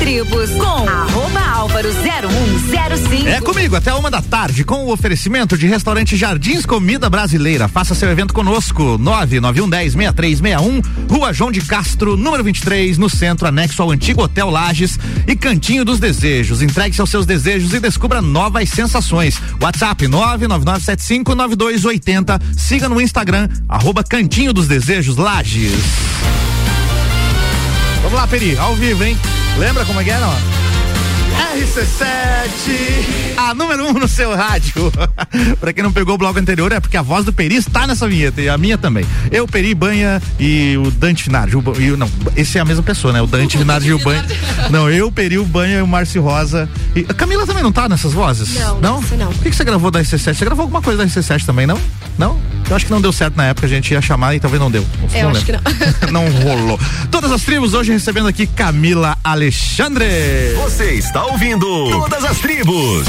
tribos com arroba álvaro 0105. É comigo, até uma da tarde, com o oferecimento de restaurante Jardins Comida Brasileira. Faça seu evento conosco. 991106361, Rua João de Castro, número 23, no centro, anexo ao antigo Hotel Lages e Cantinho dos Desejos. Entregue-se aos seus desejos e descubra novas sensações. WhatsApp 999759280. Siga no Instagram, arroba Cantinho dos Desejos Lages. Vamos lá, Peri, ao vivo, hein? Lembra como é que é, não? RC7, a número um no seu rádio. pra quem não pegou o bloco anterior, é porque a voz do Peri está nessa vinheta e a minha também. Eu, Peri, Banha e o Dante Finardi. O, e não, esse é a mesma pessoa, né? O Dante Finardi e o Banha. Não, eu, Peri, o Banha e o Márcio Rosa. E a Camila também não tá nessas vozes? Não, Não? não. O que, que você gravou da RC7? Você gravou alguma coisa da RC7 também, não? Não? Eu acho que não deu certo na época, a gente ia chamar e talvez não deu. Eu não acho que lembro. não rolou. Todas as tribos hoje recebendo aqui Camila Alexandre. Você está ouvindo Todas as Tribos.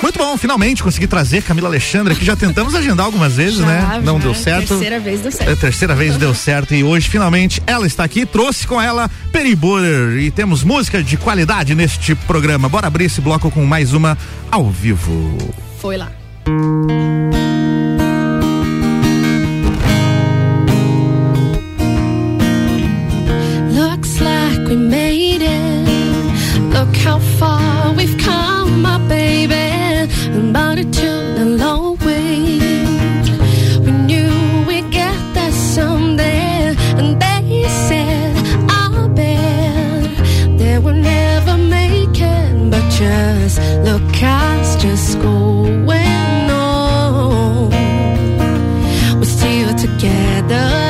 Muito bom, finalmente consegui trazer Camila Alexandre aqui. Já tentamos agendar algumas vezes, Já, né? Não já. deu certo. Terceira vez deu certo. É, terceira vez deu certo e hoje finalmente ela está aqui. Trouxe com ela Peri Buller e temos música de qualidade neste programa. Bora abrir esse bloco com mais uma ao vivo. Foi lá. how far we've come, my baby, and about it the long way. We knew we'd get there someday, and they said, I bet they will never make it, but just look, us just going on. We're still together.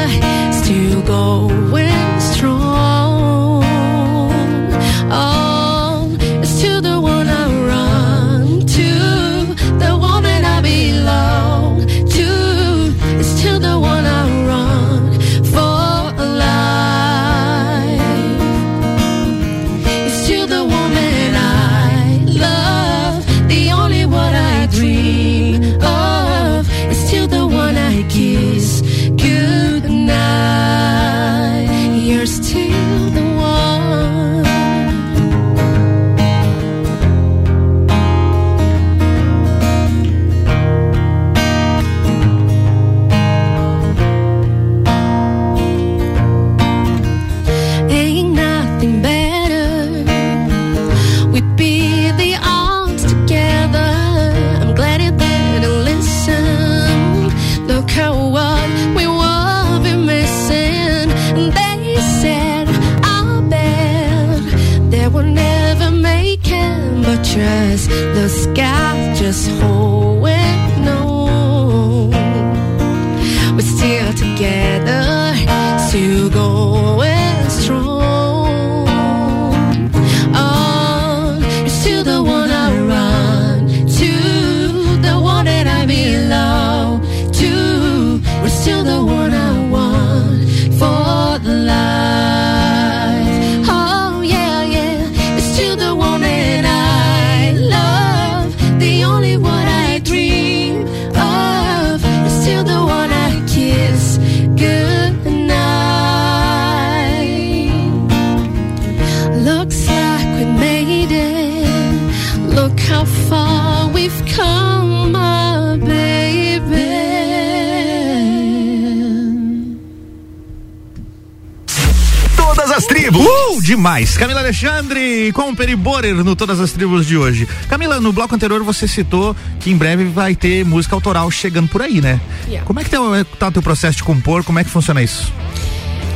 Demais. Camila Alexandre com o Peri Borer no Todas as Tribos de hoje. Camila, no bloco anterior você citou que em breve vai ter música autoral chegando por aí, né? Yeah. Como é que tá, o- tá o teu processo de compor? Como é que funciona isso?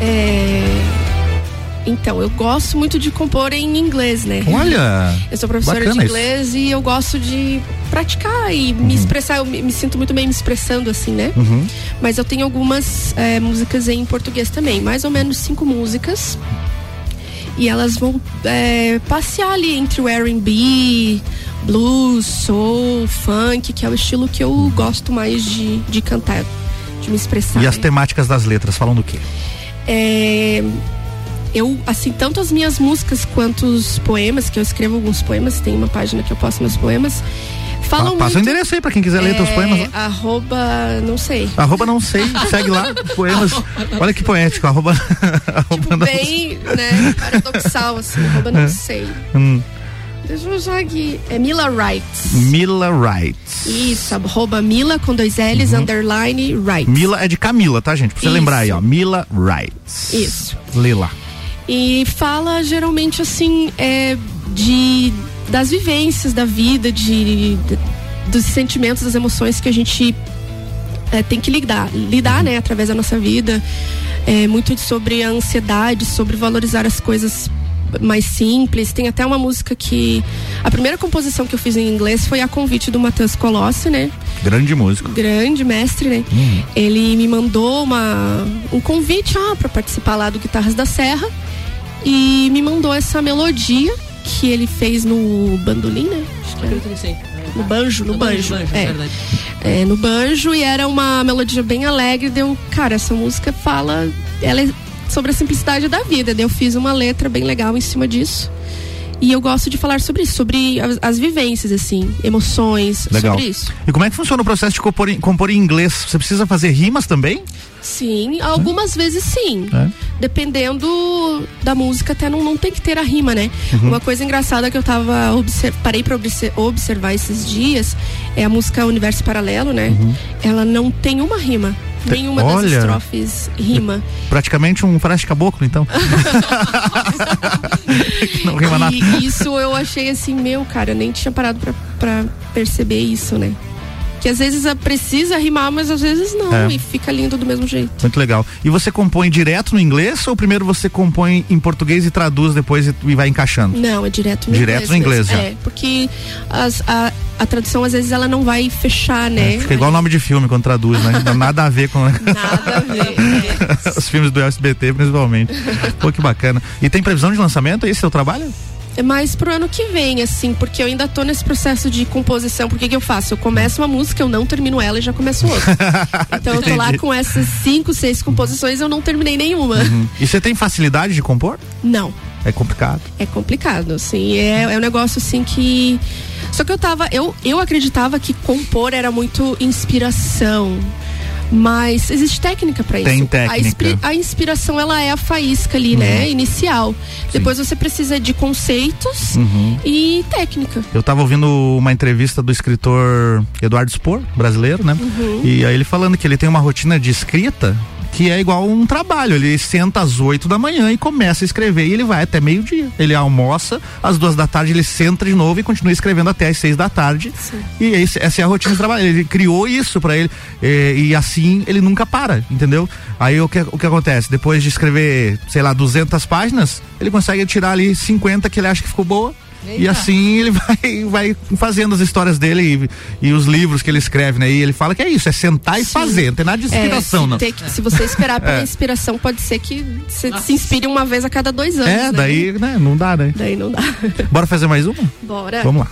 É, Então, eu gosto muito de compor em inglês, né? Olha, Eu sou professora de isso. inglês e eu gosto de praticar e me expressar. Eu me, me sinto muito bem me expressando assim, né? Uhum. Mas eu tenho algumas é, músicas em português também, mais ou menos cinco músicas. E elas vão é, passear ali entre o R&B, blues, soul, funk, que é o estilo que eu gosto mais de, de cantar, de me expressar. E as né? temáticas das letras falam do quê? É, eu, assim, tanto as minhas músicas quanto os poemas, que eu escrevo alguns poemas, tem uma página que eu posto meus poemas, falam Pa- passa o muito- endereço aí pra quem quiser ler teus É, poemas. Lá. Arroba, não sei. Arroba não sei, segue lá, poemas. Olha que poético, arroba, arroba não Bem, né, paradoxal, assim, arroba não sei. Hum, Deixa eu usar aqui. É Mila Wrights. Mila Wright. Isso, arroba Mila com dois L's, underline Wright. Mila é de Camila, tá, gente? Pra você Isso. lembrar aí, ó. Mila Wright. Isso. Lê lá. E fala geralmente assim é, de das vivências da vida, de, de- dos sentimentos, das emoções que a gente é, tem que lidar, lidar, né, através da nossa vida. É, muito sobre a ansiedade, sobre valorizar as coisas mais simples. Tem até uma música que a primeira composição que eu fiz em inglês foi a convite do Matheus Colossi, né? Grande músico. grande mestre, né? Uhum. Ele me mandou uma, um convite ah, para participar lá do Guitarras da Serra e me mandou essa melodia que ele fez no bandolim, né? Acho que era. No banjo, no, No banjo. é. verdade. É, no banjo e era uma melodia bem alegre. Deu, cara, essa música fala, ela é sobre a simplicidade da vida. Daí eu fiz uma letra bem legal em cima disso. E eu gosto de falar sobre isso, sobre as, as vivências, assim, emoções, Legal. sobre isso. E como é que funciona o processo de compor em, compor em inglês? Você precisa fazer rimas também? Sim, algumas vezes sim. É. Dependendo da música, até não, não tem que ter a rima, né? Uhum. Uma coisa engraçada que eu tava parei pra obse- observar esses dias é a música Universo Paralelo, né? Ela não tem uma rima. Nenhuma das Uhum. Olha. estrofes rima. Praticamente um frasco caboclo, então. não rima nada. E isso eu achei assim, meu, cara, eu nem tinha parado pra, pra perceber isso, né? Que às vezes ah, precisa rimar, mas às vezes não, É. e fica lindo do mesmo jeito. Muito legal. E você compõe direto no inglês ou primeiro você compõe em português e traduz depois e, e vai encaixando? Não, é direto no Direto inglês. no inglês mesmo. já. É, porque as- a, a tradução às vezes ela não vai fechar, né? É, Fica igual nome de filme quando traduz, né? Nada a ver com Nada a ver. os filmes do SBT, principalmente. Pô, que bacana. E tem previsão de lançamento? Esse é o trabalho? É mais pro ano que vem, assim, porque eu ainda tô nesse processo de composição. Por que que eu faço? Eu começo uma música, eu não termino ela e já começo outra. então eu tô lá com essas cinco, seis composições, eu não terminei nenhuma. Uhum. E você tem facilidade de compor? Não. É complicado. É complicado, assim. É, é um negócio assim que. Só que eu tava. Eu, eu acreditava que compor era muito inspiração. Mas existe técnica pra isso. Tem A, técnica. inspira- a inspiração, ela é a faísca ali, né? Inicial. Depois você precisa de conceitos Uhum. e técnica. Eu tava ouvindo uma entrevista do escritor Eduardo Spor, brasileiro, né? Uhum. E aí ele falando que ele tem uma rotina de escrita que é igual um trabalho. Ele senta às 8 da manhã e começa a escrever e ele vai até meio-dia. Ele almoça, às duas da tarde ele senta de novo e continua escrevendo até às seis da tarde. E esse- essa é a rotina de trabalho. Ele criou isso pra ele eh, e assim ele nunca para, entendeu? Aí o que, o que acontece? Depois de escrever, sei lá, 200 páginas, ele consegue tirar ali 50 que ele acha que ficou boa. E Eita. assim ele vai, vai fazendo as histórias dele e, e os livros que ele escreve, né? E ele fala que é isso, é sentar e fazer, não tem nada de inspiração, É, se, não. que- se você esperar pela É. inspiração, pode ser que você se inspire uma vez a cada dois anos. É, né? daí, né? Não dá, né? Daí não dá. Bora fazer mais uma? Bora. Vamos lá.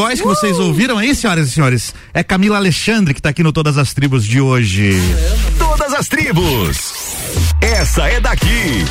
voz que uh! vocês ouviram aí, senhoras e senhores, é Camila Alexandre que tá aqui no Todas as Tribos de hoje. Todas as Tribos. Essa é daqui.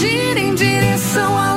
Fugir em direção à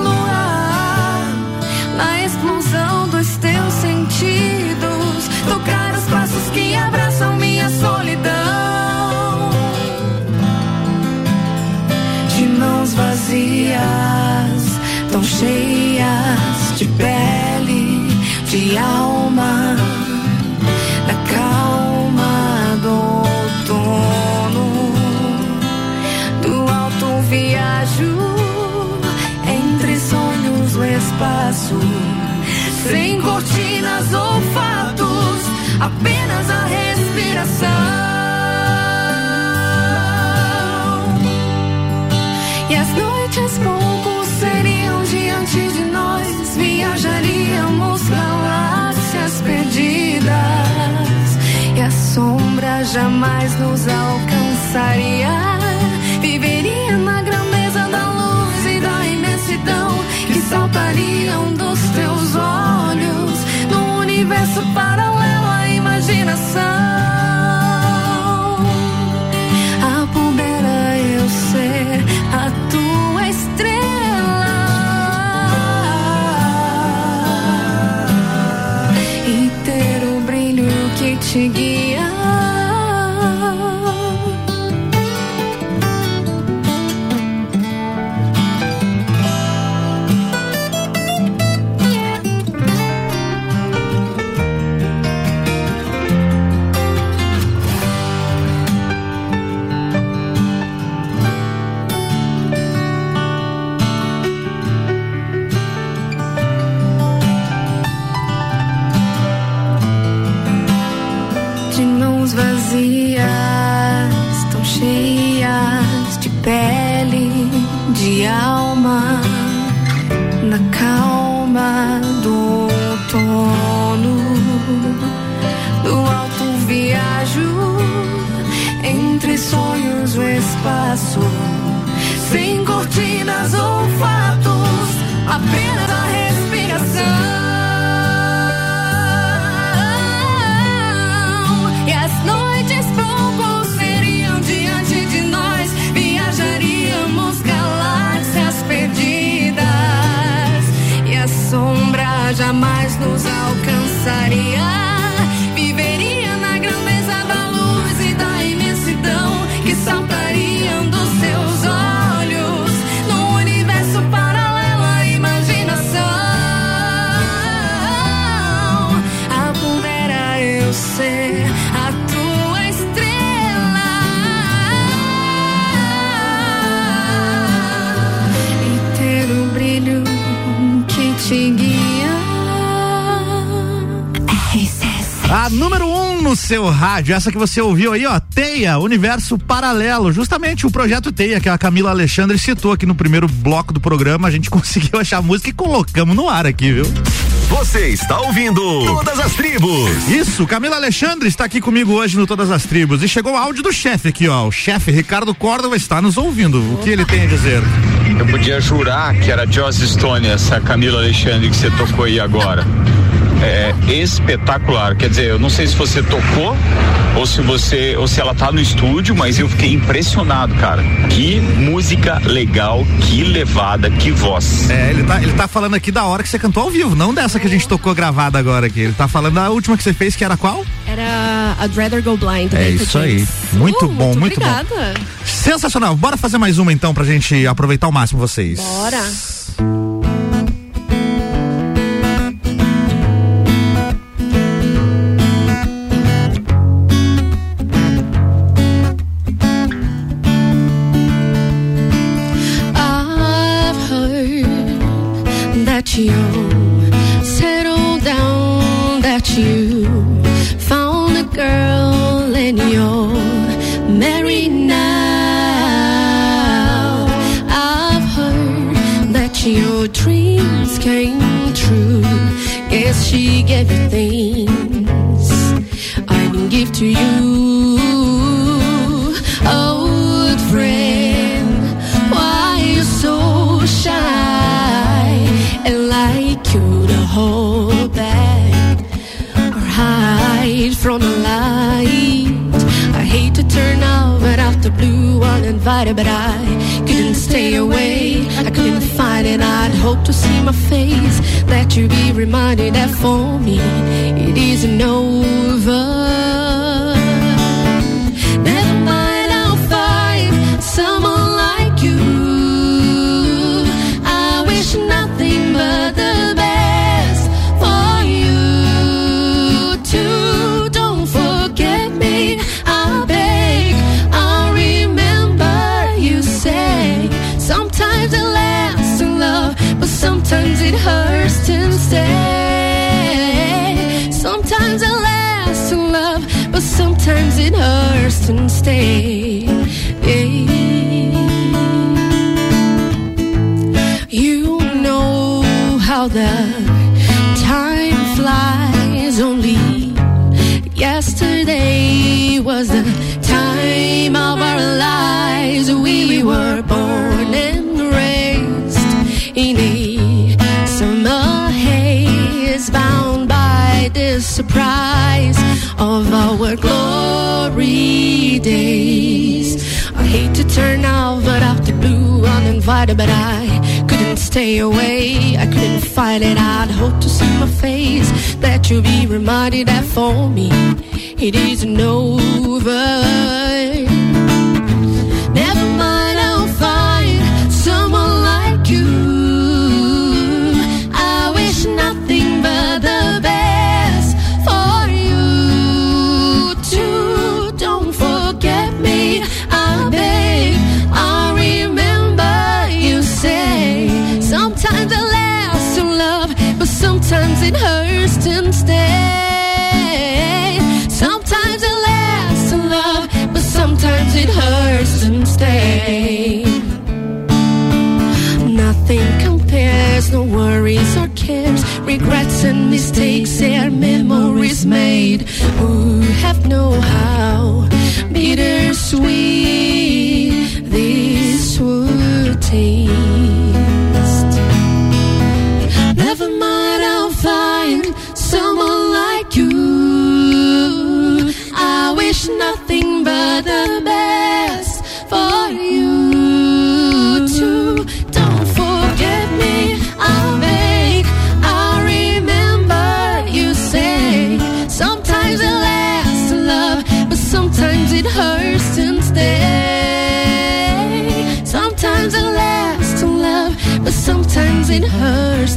jamais nos alcançaria. Viveria na grandeza da luz e da imensidão que saltariam dos teus olhos no universo paralelo à imaginação. Apodera eu ser a tua estrela e ter o brilho que te guia. No seu rádio, essa que você ouviu aí, ó, Teia, Universo Paralelo. Justamente o projeto Teia, que a Camila Alexandre citou aqui no primeiro bloco do programa. A gente conseguiu achar a música e colocamos no ar aqui, viu? Você está ouvindo Todas as Tribos. Isso, Camila Alexandre está aqui comigo hoje no Todas as Tribos. E chegou o áudio do chefe aqui, ó. O chefe Ricardo Córdova está nos ouvindo. O que ele tem a dizer? Eu podia jurar que era Joss Stone, essa Camila Alexandre que você tocou aí agora. É espetacular. Quer dizer, eu não sei se você tocou ou se você ou se ela tá no estúdio, mas eu fiquei impressionado, cara. Que música legal, que levada, que voz. É, ele tá, ele tá falando aqui da hora que você cantou ao vivo, não dessa que a gente tocou gravada agora aqui. Ele tá falando da última que você fez, que era qual? Era I'd Rather Go Blind. É Nathan isso aí. Muito Uh, bom, muito bom. obrigada. Sensacional. Bora fazer mais uma então pra gente aproveitar ao máximo vocês. Bora.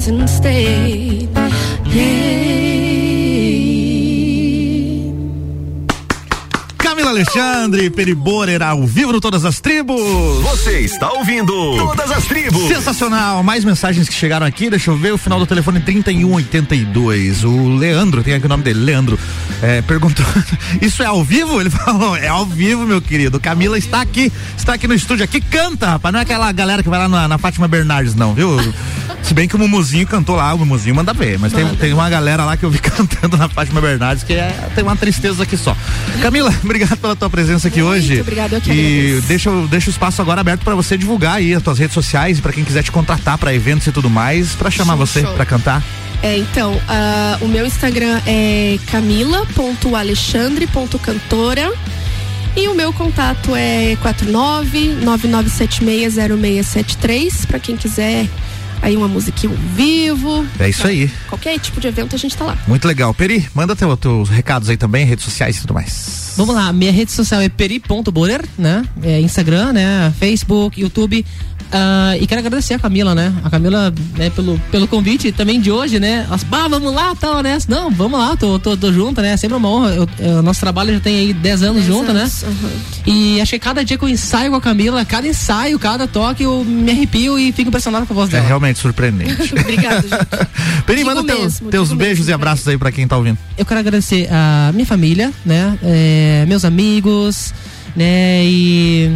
and stay. Alexandre, Periborer, ao vivo no Todas as Tribos. Você está ouvindo Todas as Tribos. Sensacional. Mais mensagens que chegaram aqui. Deixa eu ver o final do telefone 3182. O Leandro, tem aqui o nome dele, Leandro, é, perguntou: Isso é ao vivo? Ele falou: É ao vivo, meu querido. Camila está aqui, está aqui no estúdio. Aqui canta, rapaz. Não é aquela galera que vai lá na, na Fátima Bernardes, não, viu? Se bem que o Mumuzinho cantou lá, o Mumuzinho manda ver. Mas tem, tem uma galera lá que eu vi cantando na Fátima Bernardes que é, tem uma tristeza aqui só. Camila, obrigado pela tua presença aqui hoje. obrigada, eu que E agradeço. deixa, deixa o espaço agora aberto para você divulgar aí as tuas redes sociais, para quem quiser te contratar para eventos e tudo mais, para chamar Show, você para cantar. É, então, ah, o meu Instagram é camila.alexandre.cantora e o meu contato é 4999760673 para quem quiser aí uma musiquinha ao vivo. É isso aí. Qualquer tipo de evento a gente tá lá. Muito legal. Peri, manda teu, teus recados aí também, redes sociais e tudo mais. Vamos lá, minha rede social é peri.borer, né? É Instagram, né? Facebook, YouTube. Ah, e quero agradecer a Camila, né? A Camila, né, pelo, pelo convite também de hoje, né? As, bah, vamos lá, tal, né? Não, vamos lá, tô, tô, tô junto, né? Sempre uma honra. Eu- eu- nosso trabalho já tem aí 10 anos junto, né? E achei que cada dia que eu ensaio com a Camila, cada ensaio, cada toque, eu me arrepio e fico impressionado com a voz É dela. realmente surpreendente. Obrigada, gente. Peri, manda teu- mesmo, teus beijos e abraços aí para quem tá ouvindo. eu quero agradecer a minha família, né? É, meus amigos, né? E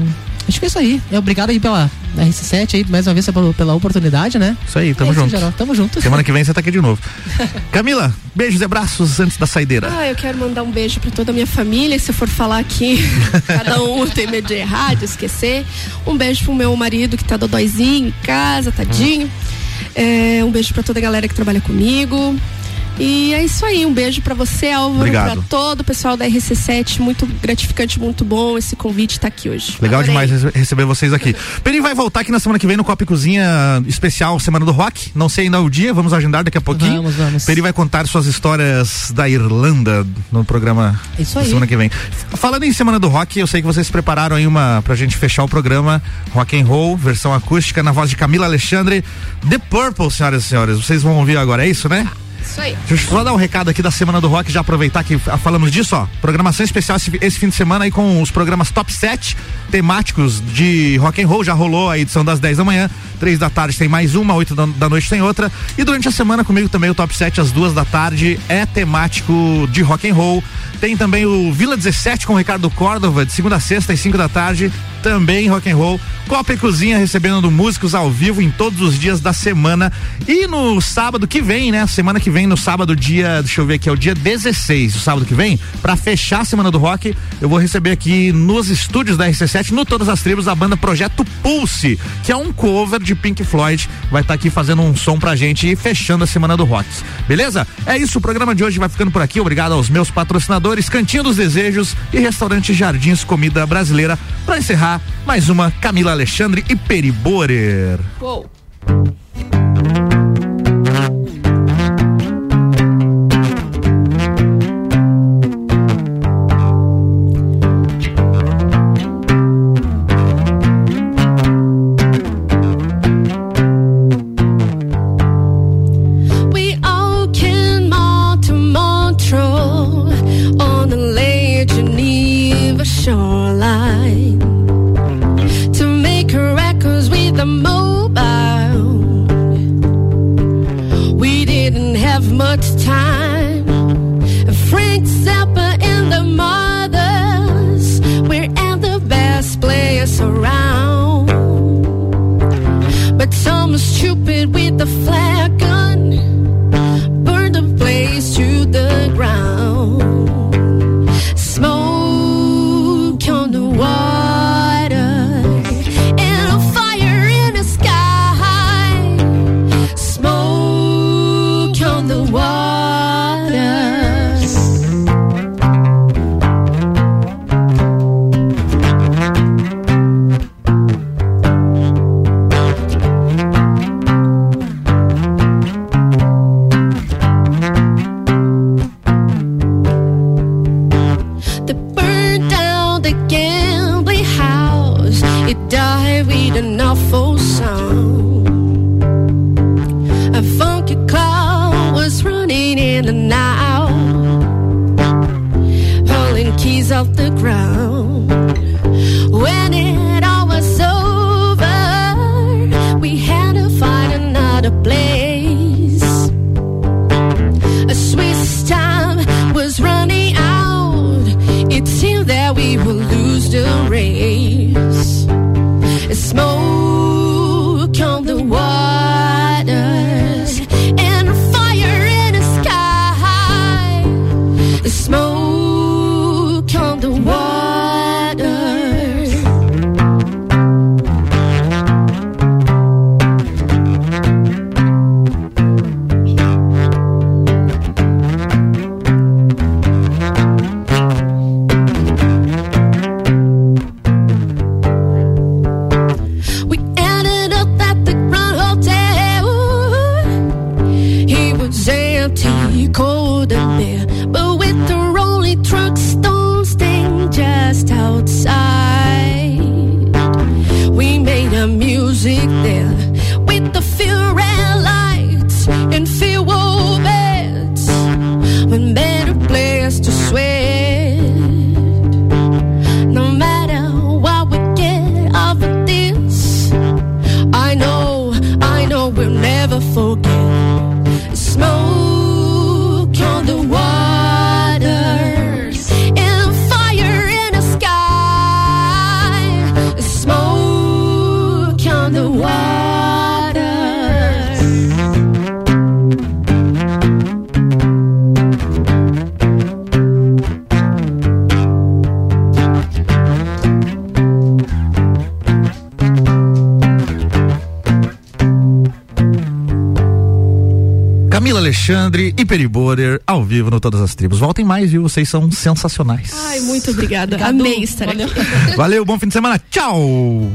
Acho que é isso aí. É, obrigado aí pela RC7 aí, mais uma vez pela, pela oportunidade, né? Isso aí, tamo É junto. geral, Tamo junto. Semana que vem você tá aqui de novo. Camila, beijos e abraços antes da saideira. Ah, eu quero mandar um beijo pra toda a minha família. Se eu for falar aqui, cada um tem medo de errar, de esquecer. Um beijo pro meu marido que tá dodóizinho em casa, tadinho. É, um beijo pra toda a galera que trabalha comigo. E é isso aí, um beijo pra você, Álvaro, Obrigado. pra todo o pessoal da RC7. Muito gratificante, muito bom esse convite estar aqui hoje. Legal Adorei. demais rece- receber vocês aqui. Peri vai voltar aqui na semana que vem no Copa e Cozinha especial Semana do Rock. Não sei ainda o dia, vamos agendar daqui a pouquinho. Vamos, vamos. Peri vai contar suas histórias da Irlanda no programa Isso aí. semana que vem. Falando em Semana do Rock, eu sei que vocês prepararam aí uma pra gente fechar o programa Rock and Roll, versão acústica na voz de Camila Alexandre, The Purple, senhoras e senhores. Vocês vão ouvir agora, é isso, né? Isso aí. Deixa eu só dar um recado aqui da Semana do Rock, já aproveitar que falamos disso, ó. Programação especial esse, esse fim de semana aí com os programas Top 7 temáticos de rock and roll. Já rolou a edição das 10 da manhã, 3 da tarde tem mais uma, 8 da, da noite tem outra. E durante a semana comigo também o Top 7 às duas da tarde é temático de rock and roll. Tem também o Vila 17 com o Ricardo Córdova, de segunda a sexta às 5 da tarde, também rock and roll. Copa e Cozinha recebendo músicos ao vivo em todos os dias da semana. E no sábado que vem, né? Semana que vem, no sábado, dia, deixa eu ver aqui, é o dia 16, o sábado que vem, pra fechar a semana do rock, eu vou receber aqui nos estúdios da RC7, no Todas as Tribos, a banda Projeto Pulse, que é um cover de Pink Floyd. Vai estar aqui fazendo um som pra gente e fechando a semana do rock. Beleza? É isso, o programa de hoje vai ficando por aqui. Obrigado aos meus patrocinadores, Cantinho dos Desejos e Restaurante Jardins Comida Brasileira. Pra encerrar, mais uma Camila Alexandre e Peri Borer. Uou. Alexandre e Peri Borer ao vivo no Todas as Tribos. Voltem mais, viu? Vocês são sensacionais. Ai, muito obrigada. Amei estar aqui. Valeu, bom fim de semana. Tchau!